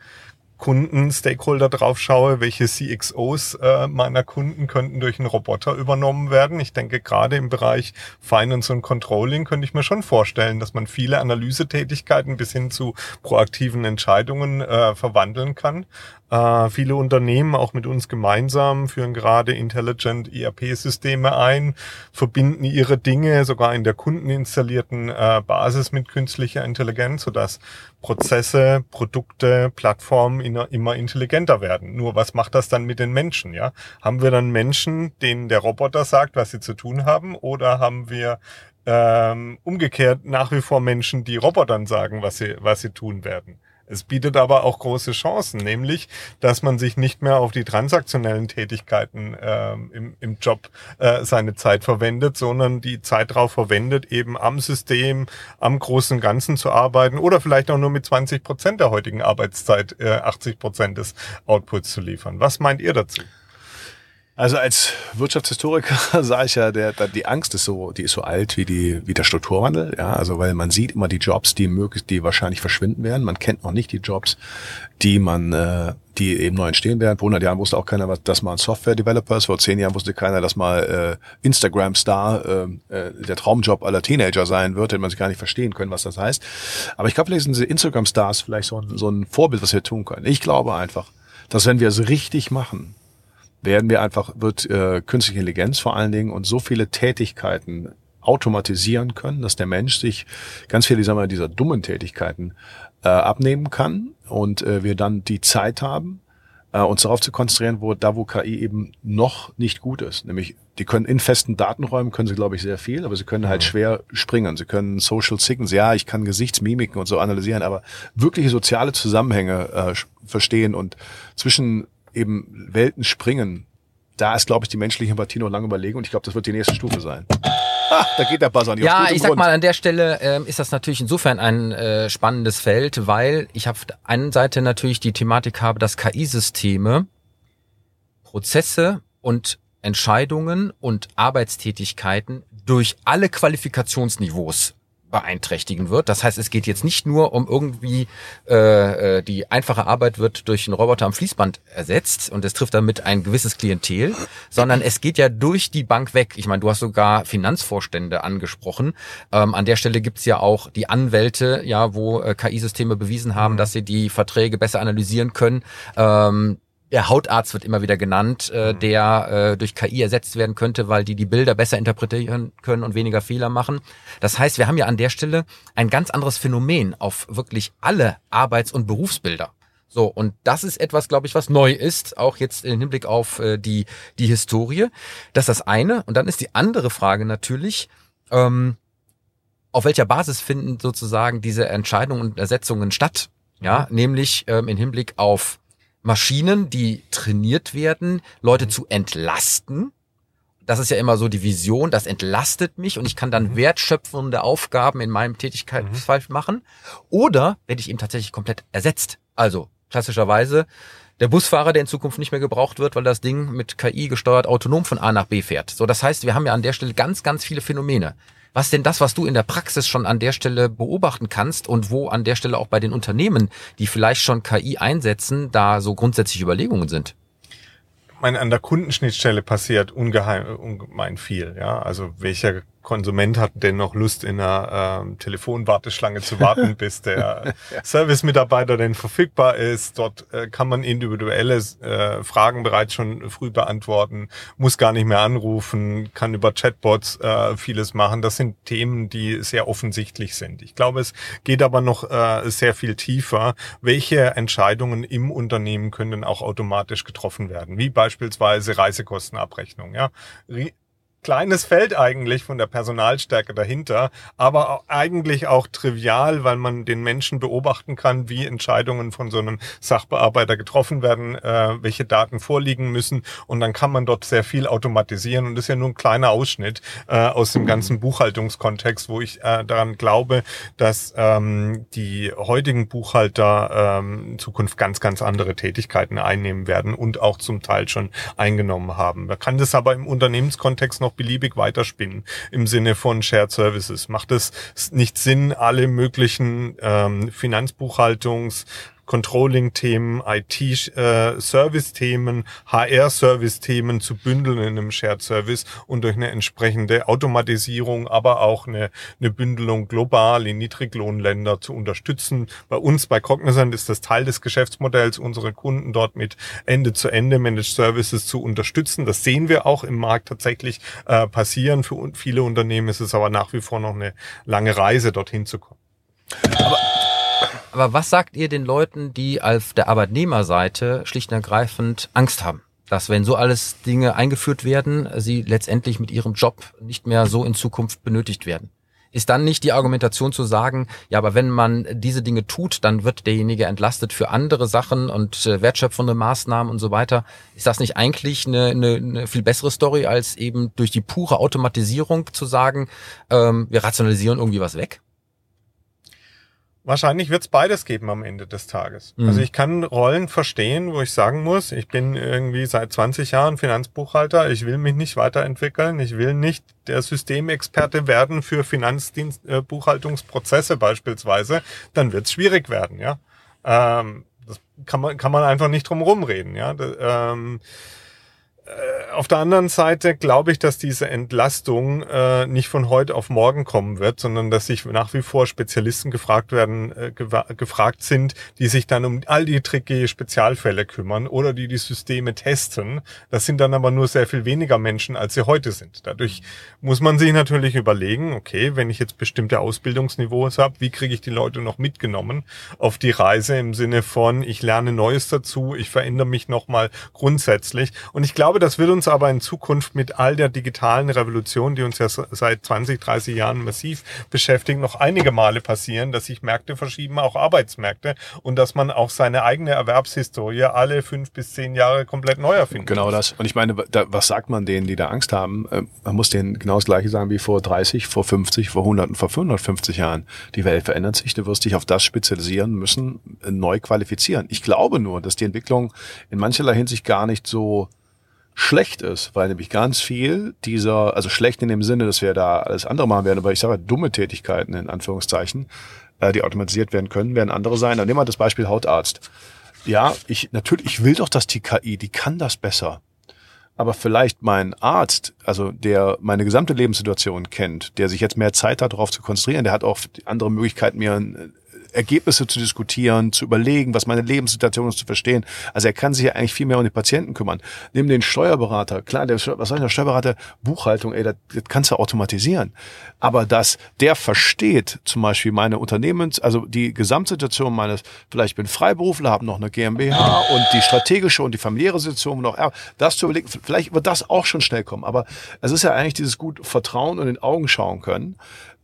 D: Kunden, Stakeholder drauf schaue, welche CXOs äh, meiner Kunden könnten durch einen Roboter übernommen werden. Ich denke, gerade im Bereich Finance und Controlling könnte ich mir schon vorstellen, dass man viele Analysetätigkeiten bis hin zu proaktiven Entscheidungen äh, verwandeln kann. Äh, viele Unternehmen, auch mit uns gemeinsam, führen gerade Intelligent ERP-Systeme ein, verbinden ihre Dinge sogar in der kundeninstallierten äh, Basis mit künstlicher Intelligenz, sodass Prozesse, Produkte, Plattformen immer intelligenter werden. Nur was macht das dann mit den Menschen? Ja, haben wir dann Menschen, denen der Roboter sagt, was sie zu tun haben, oder haben wir ähm, umgekehrt nach wie vor Menschen, die Robotern sagen, was sie was sie tun werden? Es bietet aber auch große Chancen, nämlich, dass man sich nicht mehr auf die transaktionellen Tätigkeiten äh, im, im Job äh, seine Zeit verwendet, sondern die Zeit darauf verwendet, eben am System, am großen Ganzen zu arbeiten oder vielleicht auch nur mit 20 Prozent der heutigen Arbeitszeit äh, 80 Prozent des Outputs zu liefern. Was meint ihr dazu?
C: Also als Wirtschaftshistoriker sage ich ja, der, der, die Angst ist so, die ist so alt wie die wie der Strukturwandel. Ja, also weil man sieht immer die Jobs, die möglichst, die wahrscheinlich verschwinden werden. Man kennt noch nicht die Jobs, die man, äh, die eben neu entstehen werden. Vor 100 Jahren wusste auch keiner, was, dass man Software-Developer ist. Vor 10 Jahren wusste keiner, dass mal äh, Instagram-Star äh, äh, der Traumjob aller Teenager sein wird. Hätte man sich gar nicht verstehen können, was das heißt. Aber ich glaube, vielleicht sind Instagram-Stars vielleicht so ein, so ein Vorbild, was wir tun können. Ich glaube einfach, dass wenn wir es richtig machen, werden wir einfach, wird äh, künstliche Intelligenz vor allen Dingen und so viele Tätigkeiten automatisieren können, dass der Mensch sich ganz viele sagen wir, dieser dummen Tätigkeiten äh, abnehmen kann und äh, wir dann die Zeit haben, äh, uns darauf zu konzentrieren, wo da wo KI eben noch nicht gut ist. Nämlich, die können in festen Datenräumen können sie, glaube ich, sehr viel, aber sie können halt schwer springen. Sie können Social Signals, ja, ich kann Gesichtsmimiken und so analysieren, aber wirkliche soziale Zusammenhänge äh, verstehen und zwischen eben Welten springen, da ist, glaube ich, die menschliche Empathie noch lange überlegen und ich glaube, das wird die nächste Stufe sein.
B: Ah, da geht der Buzzer nicht Ja, ich sag Grund. mal, an der Stelle äh, ist das natürlich insofern ein äh, spannendes Feld, weil ich auf der einen Seite natürlich die Thematik habe, dass KI-Systeme Prozesse und Entscheidungen und Arbeitstätigkeiten durch alle Qualifikationsniveaus beeinträchtigen wird. Das heißt, es geht jetzt nicht nur um irgendwie äh, äh, die einfache Arbeit wird durch einen Roboter am Fließband ersetzt und es trifft damit ein gewisses Klientel, sondern es geht ja durch die Bank weg. Ich meine, du hast sogar Finanzvorstände angesprochen. Ähm, an der Stelle gibt's ja auch die Anwälte, ja, wo äh, KI-Systeme bewiesen haben, mhm. dass sie die Verträge besser analysieren können. Ähm, der Hautarzt wird immer wieder genannt, äh, mhm. der äh, durch KI ersetzt werden könnte, weil die die Bilder besser interpretieren können und weniger Fehler machen. Das heißt, wir haben ja an der Stelle ein ganz anderes Phänomen auf wirklich alle Arbeits- und Berufsbilder. So, und das ist etwas, glaube ich, was neu ist, auch jetzt im Hinblick auf äh, die, die Historie. Das ist das eine. Und dann ist die andere Frage natürlich, ähm, auf welcher Basis finden sozusagen diese Entscheidungen und Ersetzungen statt? Ja, nämlich ähm, im Hinblick auf Maschinen, die trainiert werden, Leute mhm. zu entlasten. Das ist ja immer so die Vision, das entlastet mich und ich kann dann mhm. wertschöpfende Aufgaben in meinem Tätigkeitsfall mhm. machen. Oder werde ich eben tatsächlich komplett ersetzt. Also klassischerweise Der Busfahrer, der in Zukunft nicht mehr gebraucht wird, weil das Ding mit KI gesteuert autonom von A nach B fährt. So, das heißt, wir haben ja an der Stelle ganz, ganz viele Phänomene. Was denn das, was du in der Praxis schon an der Stelle beobachten kannst und wo an der Stelle auch bei den Unternehmen, die vielleicht schon KI einsetzen, da so grundsätzliche Überlegungen sind?
D: Ich meine, an der Kundenschnittstelle passiert ungeheim, ungemein viel. Ja, also welcher Konsument hat denn noch Lust, in einer ähm, Telefonwarteschlange zu warten, bis der ja. Service-Mitarbeiter denn verfügbar ist. Dort äh, kann man individuelle äh, Fragen bereits schon früh beantworten, muss gar nicht mehr anrufen, kann über Chatbots äh, vieles machen. Das sind Themen, die sehr offensichtlich sind. Ich glaube, es geht aber noch äh, sehr viel tiefer. Welche Entscheidungen im Unternehmen können auch automatisch getroffen werden? Wie beispielsweise Reisekostenabrechnung. Ja? Kleines Feld eigentlich von der Personalstärke dahinter, aber eigentlich auch trivial, weil man den Menschen beobachten kann, wie Entscheidungen von so einem Sachbearbeiter getroffen werden, äh, welche Daten vorliegen müssen und dann kann man dort sehr viel automatisieren und das ist ja nur ein kleiner Ausschnitt äh, aus dem ganzen Buchhaltungskontext, wo ich äh, daran glaube, dass ähm, die heutigen Buchhalter ähm, in Zukunft ganz, ganz andere Tätigkeiten einnehmen werden und auch zum Teil schon eingenommen haben. Man kann das aber im Unternehmenskontext noch noch beliebig weiterspinnen im Sinne von Shared Services. Macht es nicht Sinn, alle möglichen ähm, Finanzbuchhaltungs Controlling-Themen, IT-Service-Themen, HR-Service-Themen zu bündeln in einem Shared Service und durch eine entsprechende Automatisierung, aber auch eine, eine Bündelung global in Niedriglohnländer zu unterstützen. Bei uns, bei Cognizant, ist das Teil des Geschäftsmodells, unsere Kunden dort mit Ende-zu-Ende Managed Services zu unterstützen. Das sehen wir auch im Markt tatsächlich äh, passieren. Für viele Unternehmen ist es aber nach wie vor noch eine lange Reise, dorthin zu kommen.
B: Aber aber was sagt ihr den Leuten, die auf der Arbeitnehmerseite schlicht und ergreifend Angst haben? Dass wenn so alles Dinge eingeführt werden, sie letztendlich mit ihrem Job nicht mehr so in Zukunft benötigt werden. Ist dann nicht die Argumentation zu sagen, ja, aber wenn man diese Dinge tut, dann wird derjenige entlastet für andere Sachen und äh, wertschöpfende Maßnahmen und so weiter. Ist das nicht eigentlich eine, eine, eine viel bessere Story, als eben durch die pure Automatisierung zu sagen, ähm, wir rationalisieren irgendwie was weg?
D: Wahrscheinlich wird es beides geben am Ende des Tages. Mhm. Also ich kann Rollen verstehen, wo ich sagen muss, ich bin irgendwie seit 20 Jahren Finanzbuchhalter, ich will mich nicht weiterentwickeln, ich will nicht der Systemexperte werden für Finanzdienstbuchhaltungsprozesse äh, beispielsweise, dann wird es schwierig werden, ja. Ähm, das kann man, kann man einfach nicht drum rumreden, ja. Das, ähm, äh, auf der anderen Seite glaube ich, dass diese Entlastung äh, nicht von heute auf morgen kommen wird, sondern dass sich nach wie vor Spezialisten gefragt werden, äh, gefragt sind, die sich dann um all die tricky Spezialfälle kümmern oder die die Systeme testen. Das sind dann aber nur sehr viel weniger Menschen, als sie heute sind. Dadurch muss man sich natürlich überlegen, okay, wenn ich jetzt bestimmte Ausbildungsniveaus habe, wie kriege ich die Leute noch mitgenommen auf die Reise im Sinne von, ich lerne Neues dazu, ich verändere mich nochmal grundsätzlich. Und ich glaube, das wird uns aber in Zukunft mit all der digitalen Revolution, die uns ja seit 20, 30 Jahren massiv beschäftigen, noch einige Male passieren, dass sich Märkte verschieben, auch Arbeitsmärkte und dass man auch seine eigene Erwerbshistorie alle fünf bis zehn Jahre komplett neu erfindet.
C: Genau das. Und ich meine, da, was sagt man denen, die da Angst haben? Äh, man muss denen genau das Gleiche sagen wie vor 30, vor 50, vor 100 und vor 550 Jahren. Die Welt verändert sich. Du wirst dich auf das spezialisieren müssen, äh, neu qualifizieren. Ich glaube nur, dass die Entwicklung in mancherlei Hinsicht gar nicht so schlecht ist, weil nämlich ganz viel dieser, also schlecht in dem Sinne, dass wir da alles andere machen werden, aber ich sage dumme Tätigkeiten in Anführungszeichen, äh, die automatisiert werden können, werden andere sein. Dann nehmen wir das Beispiel Hautarzt. Ja, ich natürlich, ich will doch, dass die KI, die kann das besser. Aber vielleicht mein Arzt, also der meine gesamte Lebenssituation kennt, der sich jetzt mehr Zeit hat, darauf zu konzentrieren, der hat auch andere Möglichkeiten, mir Ergebnisse zu diskutieren, zu überlegen, was meine Lebenssituation ist, zu verstehen. Also er kann sich ja eigentlich viel mehr um die Patienten kümmern. Nimm den Steuerberater. Klar, der, was soll der Steuerberater? Buchhaltung, ey, das, das kannst du automatisieren. Aber dass der versteht, zum Beispiel meine Unternehmens, also die Gesamtsituation meines, vielleicht bin Freiberufler, habe noch eine GmbH und die strategische und die familiäre Situation noch, das zu überlegen, vielleicht wird das auch schon schnell kommen. Aber es ist ja eigentlich dieses gut Vertrauen und in den Augen schauen können.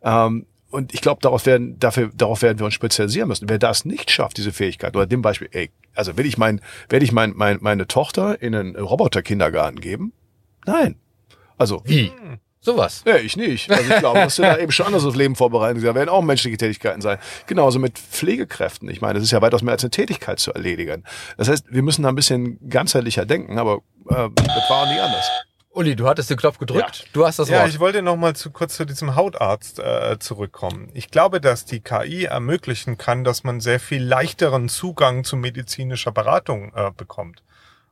C: Ähm, und ich glaube, darauf werden, dafür, darauf werden wir uns spezialisieren müssen. Wer das nicht schafft, diese Fähigkeit, oder dem Beispiel, ey, also will ich mein, werde ich mein, mein, meine Tochter in einen Roboterkindergarten geben? Nein. Also.
B: Wie? Sowas.
C: Ja, ich nicht. Also ich glaube, dass wir da eben schon anders aufs Leben vorbereiten. Da werden auch menschliche Tätigkeiten sein. Genauso mit Pflegekräften. Ich meine, das ist ja weitaus mehr als eine Tätigkeit zu erledigen. Das heißt, wir müssen da ein bisschen ganzheitlicher denken, aber äh, das war auch nie anders.
B: Uli, du hattest den Knopf gedrückt.
C: Ja.
B: Du hast das
D: Ja,
B: Wort.
D: ich wollte noch mal zu kurz zu diesem Hautarzt äh, zurückkommen. Ich glaube, dass die KI ermöglichen kann, dass man sehr viel leichteren Zugang zu medizinischer Beratung äh, bekommt.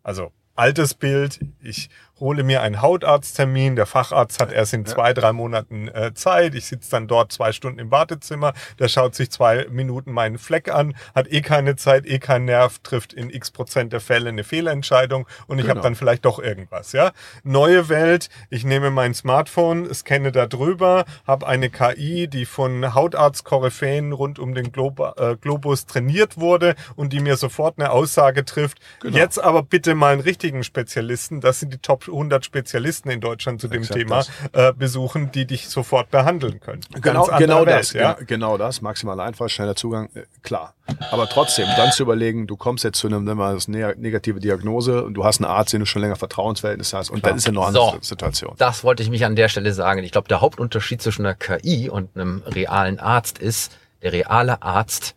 D: Also altes Bild, ich hole mir einen Hautarzttermin, der Facharzt hat erst in zwei, drei Monaten äh, Zeit, ich sitze dann dort zwei Stunden im Wartezimmer, der schaut sich zwei Minuten meinen Fleck an, hat eh keine Zeit, eh keinen Nerv, trifft in x Prozent der Fälle eine Fehlentscheidung und ich habe
C: Genau.
D: dann vielleicht doch irgendwas, ja. Neue Welt, ich nehme mein Smartphone, scanne da drüber, habe eine KI, die von Hautarztkoryphäen rund um den Glob äh, Globus trainiert wurde und die mir sofort eine Aussage trifft.
C: Genau.
D: Jetzt aber bitte mal einen richtigen Spezialisten, das sind die Top 100 Spezialisten in Deutschland zu dem
C: Exakt
D: Thema, äh, besuchen, die dich sofort behandeln können.
C: Genau,
D: Ganz
C: genau
D: andere
C: das,
D: Welt, ja.
C: genau, das, maximal einfach, schneller Zugang, äh, klar. Aber trotzdem, dann zu überlegen, du kommst jetzt zu einem, wir mal das ne- negative Diagnose und du hast einen Arzt, den du schon länger Vertrauensverhältnis hast und dann ist ja noch eine
B: So.
C: andere Situation.
B: Das wollte ich mich an der Stelle sagen. Ich glaube, der Hauptunterschied zwischen einer KI und einem realen Arzt ist, der reale Arzt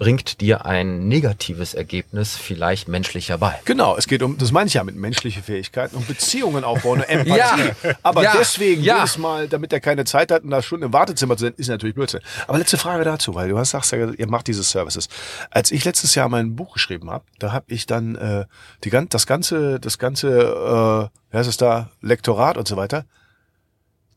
B: bringt dir ein negatives Ergebnis vielleicht menschlicher bei.
C: Genau, es geht um, das meine ich ja mit menschliche Fähigkeiten und Beziehungen aufbauen, Empathie.
B: Ja,
C: Aber
B: ja,
C: deswegen
B: ja.
C: jedes Mal, damit er keine Zeit hat und da Stunden im Wartezimmer zu sein, ist natürlich Blödsinn. Aber letzte Frage dazu, weil du hast, sagst ja, ihr macht diese Services. Als ich letztes Jahr mein Buch geschrieben habe, da habe ich dann äh, die, das ganze, das ganze, äh, wie heißt es da, Lektorat und so weiter,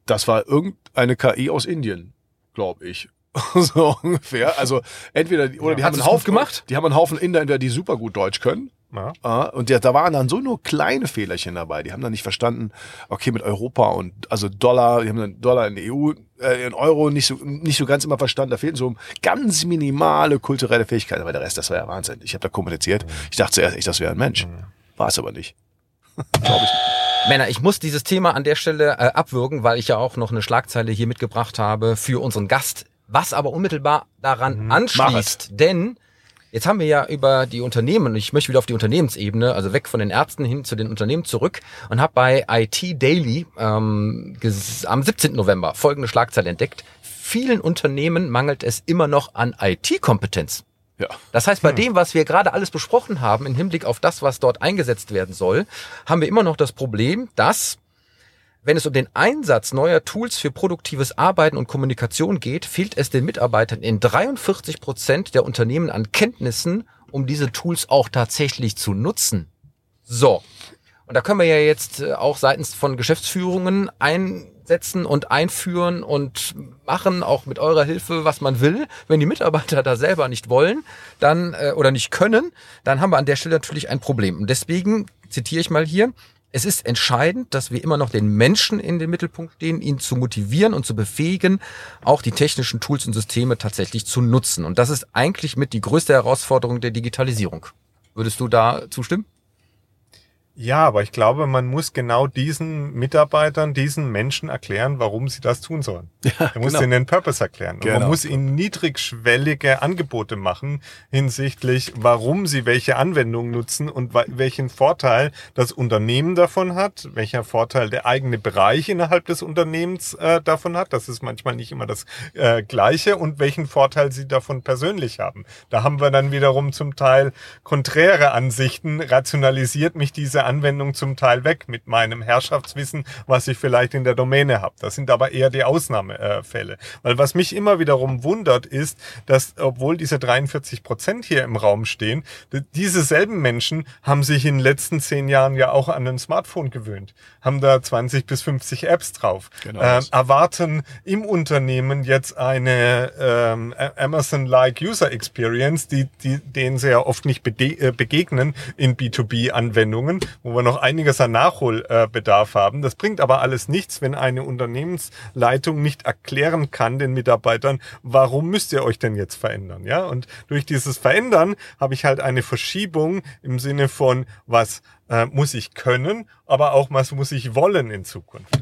C: das war irgendeine KI aus Indien, glaube ich. so ungefähr. Also entweder die, oder die
B: Hat
C: haben einen Haufen
B: gemacht?
C: Die haben einen Haufen Inder, die super gut Deutsch können.
D: Ja.
C: Ah, und der, da waren dann so nur kleine Fehlerchen dabei. Die haben dann nicht verstanden, okay, mit Europa und also Dollar, die haben dann Dollar in die EU, äh, in Euro nicht so, nicht so ganz immer verstanden. Da fehlten so ganz minimale kulturelle Fähigkeiten, aber der Rest, das war ja Wahnsinn. Ich habe da kommuniziert. Ich dachte zuerst echt, das wäre ein Mensch. War es aber nicht. Glaube ich.
B: Männer, ich muss dieses Thema an der Stelle äh, abwürgen, weil ich ja auch noch eine Schlagzeile hier mitgebracht habe für unseren Gast, was aber unmittelbar daran anschließt. Denn jetzt haben wir ja über die Unternehmen, und ich möchte wieder auf die Unternehmensebene, also weg von den Ärzten hin zu den Unternehmen zurück und habe bei IT Daily ähm, am 17. November folgende Schlagzeile entdeckt. Vielen Unternehmen mangelt es immer noch an IT-Kompetenz.
C: Ja.
B: Das heißt, bei dem, was wir gerade alles besprochen haben, im Hinblick auf das, was dort eingesetzt werden soll, haben wir immer noch das Problem, dass, wenn es um den Einsatz neuer Tools für produktives Arbeiten und Kommunikation geht, fehlt es den Mitarbeitern in 43 Prozent der Unternehmen an Kenntnissen, um diese Tools auch tatsächlich zu nutzen. So. Und da können wir ja jetzt äh, auch seitens von Geschäftsführungen einsetzen und einführen und machen, auch mit eurer Hilfe, was man will. Wenn die Mitarbeiter da selber nicht wollen, dann äh, oder nicht können, dann haben wir an der Stelle natürlich ein Problem. Und deswegen zitiere ich mal hier. Es ist entscheidend, dass wir immer noch den Menschen in den Mittelpunkt stehen, ihn zu motivieren und zu befähigen, auch die technischen Tools und Systeme tatsächlich zu nutzen. Und das ist eigentlich mit die größte Herausforderung der Digitalisierung. Würdest du da zustimmen?
D: Ja, aber ich glaube, man muss genau diesen Mitarbeitern, diesen Menschen erklären, warum sie das tun sollen. Ja, man muss
C: genau.
D: ihnen den Purpose erklären. Und
C: Genau.
D: man muss ihnen niedrigschwellige Angebote machen hinsichtlich, warum sie welche Anwendung nutzen und welchen Vorteil das Unternehmen davon hat, welcher Vorteil der eigene Bereich innerhalb des Unternehmens äh, davon hat. Das ist manchmal nicht immer das äh, Gleiche und welchen Vorteil sie davon persönlich haben. Da haben wir dann wiederum zum Teil konträre Ansichten. Rationalisiert mich diese Anwendung zum Teil weg mit meinem Herrschaftswissen, was ich vielleicht in der Domäne habe. Das sind aber eher die Ausnahmefälle. Weil was mich immer wiederum wundert, ist, dass obwohl diese 43 Prozent hier im Raum stehen, diese selben Menschen haben sich in den letzten zehn Jahren ja auch an ein Smartphone gewöhnt, haben da 20 bis 50 Apps drauf,
C: Genau das.
D: erwarten im Unternehmen jetzt eine ähm, Amazon-like User Experience, die, die denen sie ja oft nicht äh, begegnen in B2B-Anwendungen, wo wir noch einiges an Nachholbedarf haben. Das bringt aber alles nichts, wenn eine Unternehmensleitung nicht erklären kann den Mitarbeitern, warum müsst ihr euch denn jetzt verändern, ja? Und durch dieses Verändern habe ich halt eine Verschiebung im Sinne von, was äh, muss ich können, aber auch was muss ich wollen in Zukunft.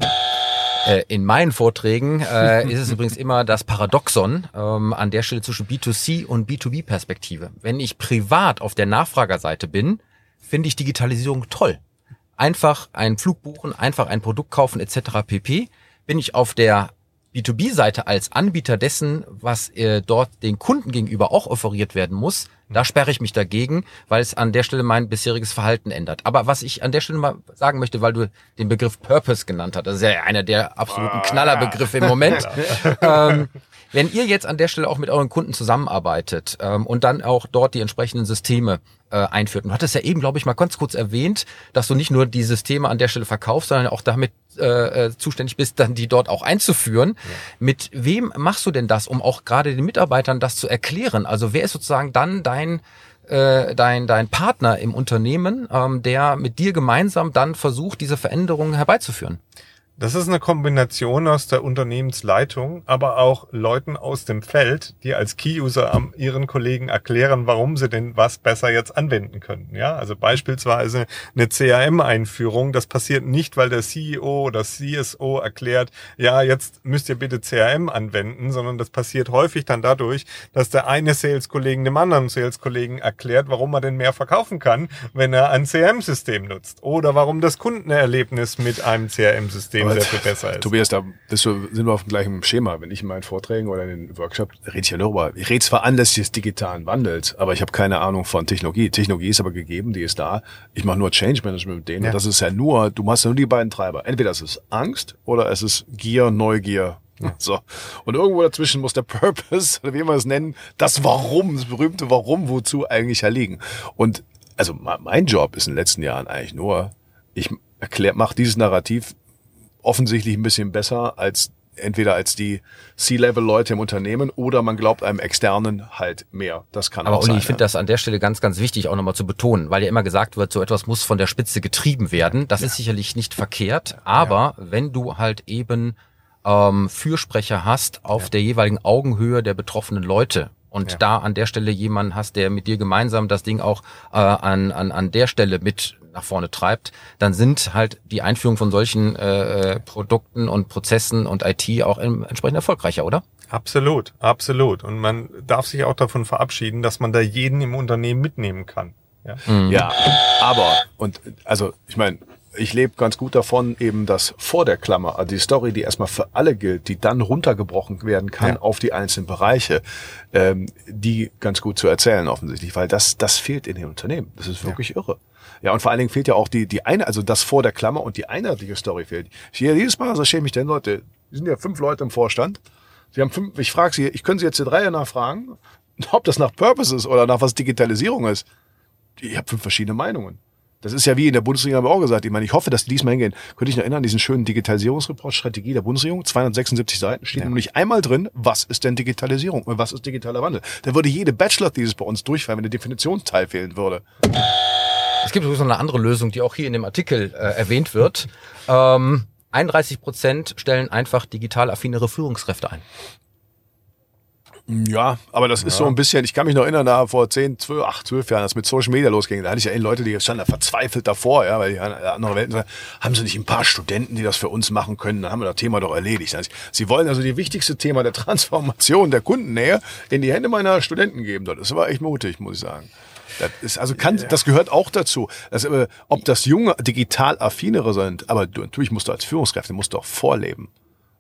B: Äh, In meinen Vorträgen äh, ist es übrigens immer das Paradoxon ähm, an der Stelle zwischen B2C und B2B-Perspektive. Wenn ich privat auf der Nachfragerseite bin, finde ich Digitalisierung toll. Einfach einen Flug buchen, einfach ein Produkt kaufen etc. pp. bin ich auf der B2B-Seite als Anbieter dessen, was äh, dort den Kunden gegenüber auch offeriert werden muss, da sperre ich mich dagegen, weil es an der Stelle mein bisheriges Verhalten ändert. Aber was ich an der Stelle mal sagen möchte, weil du den Begriff Purpose genannt hast, das ist ja einer der absoluten Knallerbegriffe im Moment. ähm, wenn ihr jetzt an der Stelle auch mit euren Kunden zusammenarbeitet ähm, und dann auch dort die entsprechenden Systeme äh, einführt. Du hattest ja eben, glaube ich, mal ganz kurz erwähnt, dass du nicht nur die Systeme an der Stelle verkaufst, sondern auch damit äh, äh, zuständig bist, dann die dort auch einzuführen. Ja. Mit wem machst du denn das, um auch gerade den Mitarbeitern das zu erklären? Also wer ist sozusagen dann dein äh, dein, dein Partner im Unternehmen, ähm, der mit dir gemeinsam dann versucht, diese Veränderungen herbeizuführen?
D: Das ist eine Kombination aus der Unternehmensleitung, aber auch Leuten aus dem Feld, die als Key-User ihren Kollegen erklären, warum sie denn was besser jetzt anwenden können. Ja, also beispielsweise eine CRM-Einführung. Das passiert nicht, weil der CEO oder CSO erklärt, ja, jetzt müsst ihr bitte CRM anwenden, sondern das passiert häufig dann dadurch, dass der eine Sales-Kollegen dem anderen Sales-Kollegen erklärt, warum er denn mehr verkaufen kann, wenn er ein CRM-System nutzt oder warum das Kundenerlebnis mit einem CRM-System sehr viel besser ist.
C: Tobias, da sind wir auf dem gleichen Schema. Wenn ich in meinen Vorträgen oder in den Workshops rede ich ja darüber. Ich rede zwar anlässlich des digitalen Wandels, aber ich habe keine Ahnung von Technologie. Technologie ist aber gegeben, die ist da. Ich mache nur Change Management mit denen. Ja. Und das ist ja nur, du machst ja nur die beiden Treiber. Entweder es ist Angst oder es ist Gier, Neugier, so. Und irgendwo dazwischen muss der Purpose, oder wie wir es nennen, das Warum, das berühmte Warum, wozu eigentlich ja liegen. Und also mein Job ist in den letzten Jahren eigentlich nur, ich erklär, mach dieses Narrativ offensichtlich ein bisschen besser als entweder als die C-Level-Leute im Unternehmen oder man glaubt einem externen halt mehr. Das kann
B: Aber
C: auch
B: Uli,
C: sein.
B: ich finde das an der Stelle ganz, ganz wichtig auch nochmal zu betonen, weil ja immer gesagt wird, so etwas muss von der Spitze getrieben werden. Das ja. ist sicherlich nicht verkehrt, aber ja. wenn du halt eben ähm, Fürsprecher hast auf ja. der jeweiligen Augenhöhe der betroffenen Leute und ja. da an der Stelle jemanden hast, der mit dir gemeinsam das Ding auch äh, an, an, an der Stelle mit nach vorne treibt, dann sind halt die Einführung von solchen äh, Produkten und Prozessen und IT auch entsprechend erfolgreicher, oder?
D: Absolut, absolut. Und man darf sich auch davon verabschieden, dass man da jeden im Unternehmen mitnehmen kann.
C: Ja, mhm. ja aber, und also ich meine, ich lebe ganz gut davon, eben das vor der Klammer, also die Story, die erstmal für alle gilt, die dann runtergebrochen werden kann ja. auf die einzelnen Bereiche, ähm, die ganz gut zu erzählen offensichtlich, weil das, das fehlt in den Unternehmen. Das ist wirklich ja. irre. Ja, und vor allen Dingen fehlt ja auch die, die eine, also das vor der Klammer und die einheitliche Story fehlt. Ich sehe jedes Mal, so schäme ich denn Leute, die sind ja fünf Leute im Vorstand. Sie haben fünf, ich frage Sie, ich könnte Sie jetzt die drei nachfragen, ob das nach Purpose ist oder nach was Digitalisierung ist. Ich habe fünf verschiedene Meinungen. Das ist ja wie in der Bundesregierung haben wir auch gesagt. Ich meine, ich hoffe, dass die diesmal hingehen. Könnte ich noch erinnern, diesen schönen Digitalisierungsreport, Strategie der Bundesregierung, 276 Seiten, steht ja. nämlich einmal drin, was ist denn Digitalisierung und was ist digitaler Wandel. Da würde jede Bachelor-Thesis bei uns durchfallen, wenn der Definitionsteil fehlen würde.
B: Es gibt übrigens noch eine andere Lösung, die auch hier in dem Artikel äh, erwähnt wird. Ähm, 31 Prozent stellen einfach digital affinere Führungskräfte ein.
C: Ja, aber das ja. ist so ein bisschen, ich kann mich noch erinnern, da vor 10, 12, 8, 12 Jahren, als mit Social Media losging, da hatte ich ja Leute, die standen da verzweifelt davor, ja, weil die andere Welten sagen, haben sie nicht ein paar Studenten, die das für uns machen können, dann haben wir das Thema doch erledigt. Sie wollen also die wichtigste Thema der Transformation der Kundennähe in die Hände meiner Studenten geben. Das war echt mutig, muss ich sagen. Das ist, also kann, das gehört auch dazu. Das, äh, ob das junge, digital affinere sind, aber du, natürlich musst du als Führungskräfte musst du auch vorleben.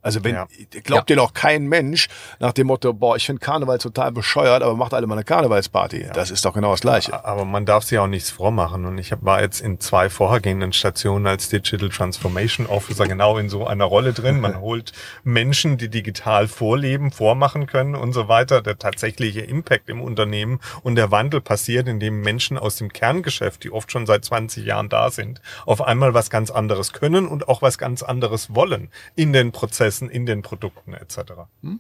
C: Also wenn, ja. glaubt ja. dir noch kein Mensch nach dem Motto, boah, ich finde Karneval total bescheuert, aber macht alle mal eine Karnevalsparty. Ja. Das ist doch genau das Gleiche.
D: Aber man darf sich auch nichts vormachen. Und ich war jetzt in zwei vorhergehenden Stationen als Digital Transformation Officer genau in so einer Rolle drin. Man holt Menschen, die digital vorleben, vormachen können und so weiter. Der tatsächliche Impact im Unternehmen und der Wandel passiert, indem Menschen aus dem Kerngeschäft, die oft schon seit 20 Jahren da sind, auf einmal was ganz anderes können und auch was ganz anderes wollen in den Prozessen Prozessen, in den Produkten etc. Hm?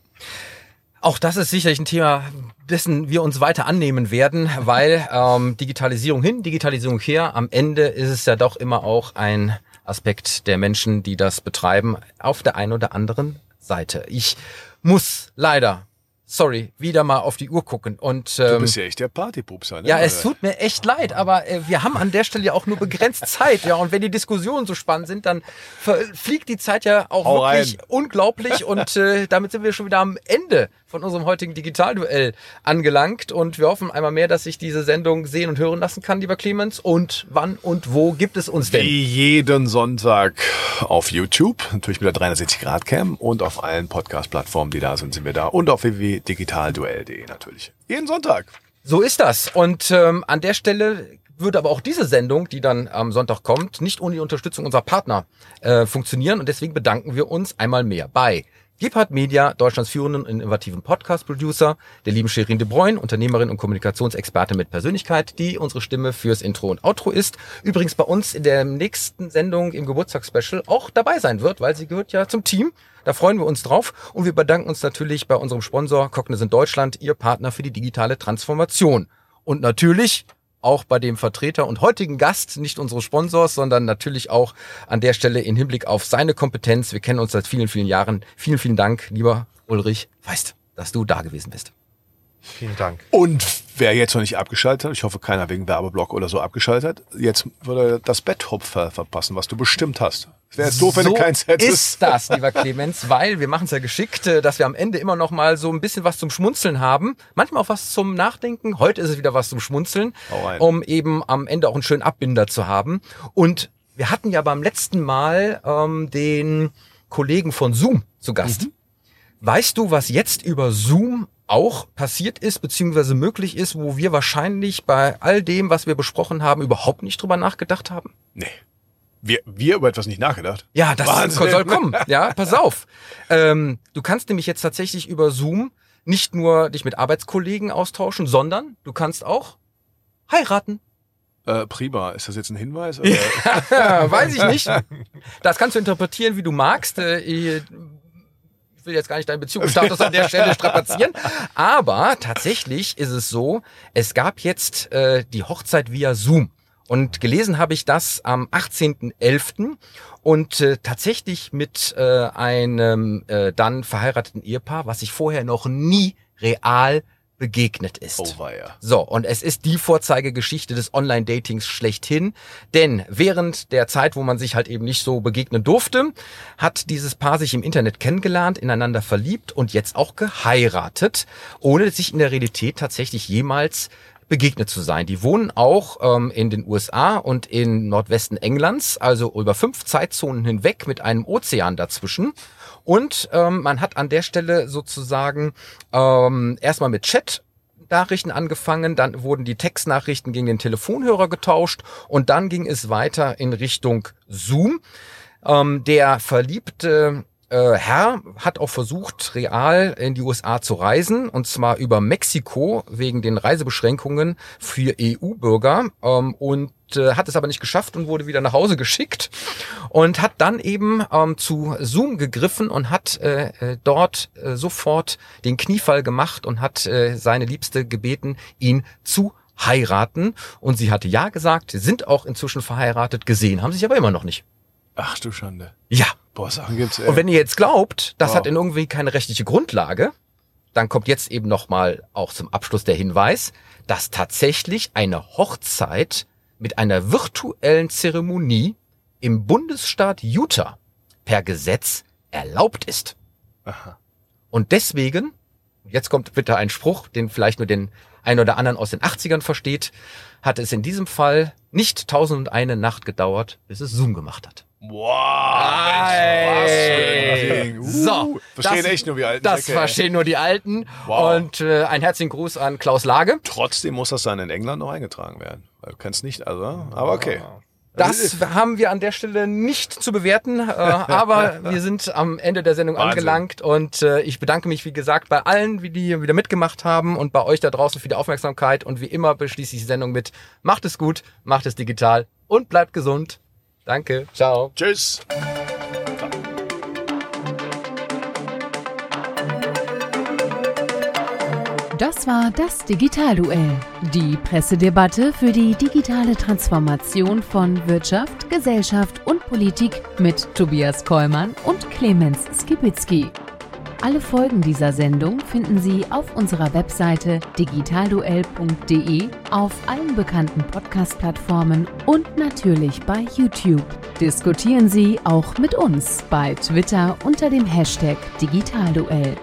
B: Auch das ist sicherlich ein Thema, dessen wir uns weiter annehmen werden, weil ähm, Digitalisierung hin, Digitalisierung her, am Ende ist es ja doch immer auch ein Aspekt der Menschen, die das betreiben, auf der einen oder anderen Seite. Ich muss leider sorry, wieder mal auf die Uhr gucken. Und,
C: ähm, du bist ja echt der Partypupser,
B: ne? Ja, es tut mir echt leid, aber äh, wir haben an der Stelle ja auch nur begrenzt Zeit. Ja, und wenn die Diskussionen so spannend sind, dann fliegt die Zeit ja auch Hau wirklich rein. unglaublich. und äh, damit sind wir schon wieder am Ende von unserem heutigen Digitalduell angelangt und wir hoffen einmal mehr, dass sich diese Sendung sehen und hören lassen kann, lieber Clemens. Und wann und wo gibt es uns denn?
C: Wie jeden Sonntag auf YouTube, natürlich mit der 360 Grad Cam und auf allen Podcast-Plattformen, die da sind, sind wir da und auf www.digitalduell.de natürlich. Jeden Sonntag.
B: So ist das. Und ähm, an der Stelle würde aber auch diese Sendung, die dann am Sonntag kommt, nicht ohne die Unterstützung unserer Partner äh, funktionieren. Und deswegen bedanken wir uns einmal mehr bei Gebhardt Media, Deutschlands führenden innovativen Podcast-Producer, der lieben Sherin de Bruyne, Unternehmerin und Kommunikationsexperte mit Persönlichkeit, die unsere Stimme fürs Intro und Outro ist. Übrigens bei uns in der nächsten Sendung im Geburtstagsspecial auch dabei sein wird, weil sie gehört ja zum Team. Da freuen wir uns drauf und wir bedanken uns natürlich bei unserem Sponsor Cognizant Deutschland, ihr Partner für die digitale Transformation. Und natürlich auch bei dem Vertreter und heutigen Gast, nicht unseres Sponsors, sondern natürlich auch an der Stelle in Hinblick auf seine Kompetenz. Wir kennen uns seit vielen, vielen Jahren. Vielen, vielen Dank, lieber Ulrich Feist, dass du da gewesen bist.
D: Vielen Dank.
C: Und wer jetzt noch nicht abgeschaltet hat, ich hoffe keiner wegen Werbeblock oder so abgeschaltet hat, jetzt würde das Betthopf ver verpassen, was du bestimmt hast. Wäre doof, wenn
B: so
C: du keins hättest.
B: ist das, lieber Clemens, weil wir machen es ja geschickt, äh, dass wir am Ende immer noch mal so ein bisschen was zum Schmunzeln haben. Manchmal auch was zum Nachdenken. Heute ist es wieder was zum Schmunzeln, um eben am Ende auch einen schönen Abbinder zu haben. Und wir hatten ja beim letzten Mal ähm, den Kollegen von Zoom zu Gast.
C: Mhm.
B: Weißt du, was jetzt über Zoom auch passiert ist, beziehungsweise möglich ist, wo wir wahrscheinlich bei all dem, was wir besprochen haben, überhaupt nicht drüber nachgedacht haben?
C: Nee. Wir, wir über etwas nicht nachgedacht.
B: Ja, das
C: Wahnsinn.
B: soll kommen. Ja, pass auf. Ähm, du kannst nämlich jetzt tatsächlich über Zoom nicht nur dich mit Arbeitskollegen austauschen, sondern du kannst auch heiraten.
C: Äh, prima. Ist das jetzt ein Hinweis?
B: Ja, weiß ich nicht. Das kannst du interpretieren, wie du magst. Äh, Ich ich will jetzt gar nicht deinen Beziehungsstatus an der Stelle strapazieren. Aber tatsächlich ist es so, es gab jetzt äh, die Hochzeit via Zoom. Und gelesen habe ich das am 18.11. und äh, tatsächlich mit äh, einem äh, dann verheirateten Ehepaar, was ich vorher noch nie real begegnet ist.
C: Oh weia.
B: So, und es ist die Vorzeigegeschichte des Online-Datings schlechthin. Denn während der Zeit, wo man sich halt eben nicht so begegnen durfte, hat dieses Paar sich im Internet kennengelernt, ineinander verliebt und jetzt auch geheiratet, ohne sich in der Realität tatsächlich jemals begegnet zu sein. Die wohnen auch ähm, in den USA und in Nordwesten Englands, also über fünf Zeitzonen hinweg mit einem Ozean dazwischen. Und ähm, man hat an der Stelle sozusagen ähm, erstmal mit Chat Nachrichten angefangen, dann wurden die Textnachrichten gegen den Telefonhörer getauscht und dann ging es weiter in Richtung Zoom. Ähm, der verliebte äh, Herr hat auch versucht, real in die USA zu reisen, und zwar über Mexiko wegen den Reisebeschränkungen für EU-Bürger ähm, und äh, hat es aber nicht geschafft und wurde wieder nach Hause geschickt und hat dann eben ähm, zu Zoom gegriffen und hat äh, äh, dort äh, sofort den Kniefall gemacht und hat äh, seine Liebste gebeten, ihn zu heiraten. Und sie hatte ja gesagt, sind auch inzwischen verheiratet, gesehen, haben sich aber immer noch nicht.
C: Ach du Schande.
B: Ja.
C: Boah, Sachen gibt's, ey.
B: Und wenn ihr jetzt glaubt, das
C: Wow.
B: hat in irgendwie keine rechtliche Grundlage, dann kommt jetzt eben nochmal auch zum Abschluss der Hinweis, dass tatsächlich eine Hochzeit mit einer virtuellen Zeremonie im Bundesstaat Utah per Gesetz erlaubt ist.
C: Aha.
B: Und deswegen, jetzt kommt bitte ein Spruch, den vielleicht nur den ein oder anderen aus den 80ern versteht, hat es in diesem Fall nicht tausend und eine Nacht gedauert, bis es Zoom gemacht hat.
C: Wow, Mensch, was für ein. Uh,
B: So,
C: verstehen
B: das-
C: echt nur wir alten
B: Das
C: ey.
B: verstehen nur die Alten.
C: Wow.
B: Und äh, ein herzlichen Gruß an Klaus Lage.
C: Trotzdem muss das dann in England noch eingetragen werden. Du kannst nicht, also, aber okay.
B: Das haben wir an der Stelle nicht zu bewerten, äh, aber wir sind am Ende der Sendung
C: Wahnsinn.
B: angelangt und äh, ich bedanke mich, wie gesagt, bei allen, die wieder mitgemacht haben und bei euch da draußen für die Aufmerksamkeit und wie immer beschließe ich die Sendung mit macht es gut, macht es digital und bleibt gesund. Danke, ciao.
C: Tschüss.
A: Das war das Digitalduell, die Pressedebatte für die digitale Transformation von Wirtschaft, Gesellschaft und Politik mit Tobias Kollmann und Clemens Skibitzky. Alle Folgen dieser Sendung finden Sie auf unserer Webseite digitalduell.de, auf allen bekannten Podcast-Plattformen und natürlich bei YouTube. Diskutieren Sie auch mit uns bei Twitter unter dem Hashtag Digitalduell.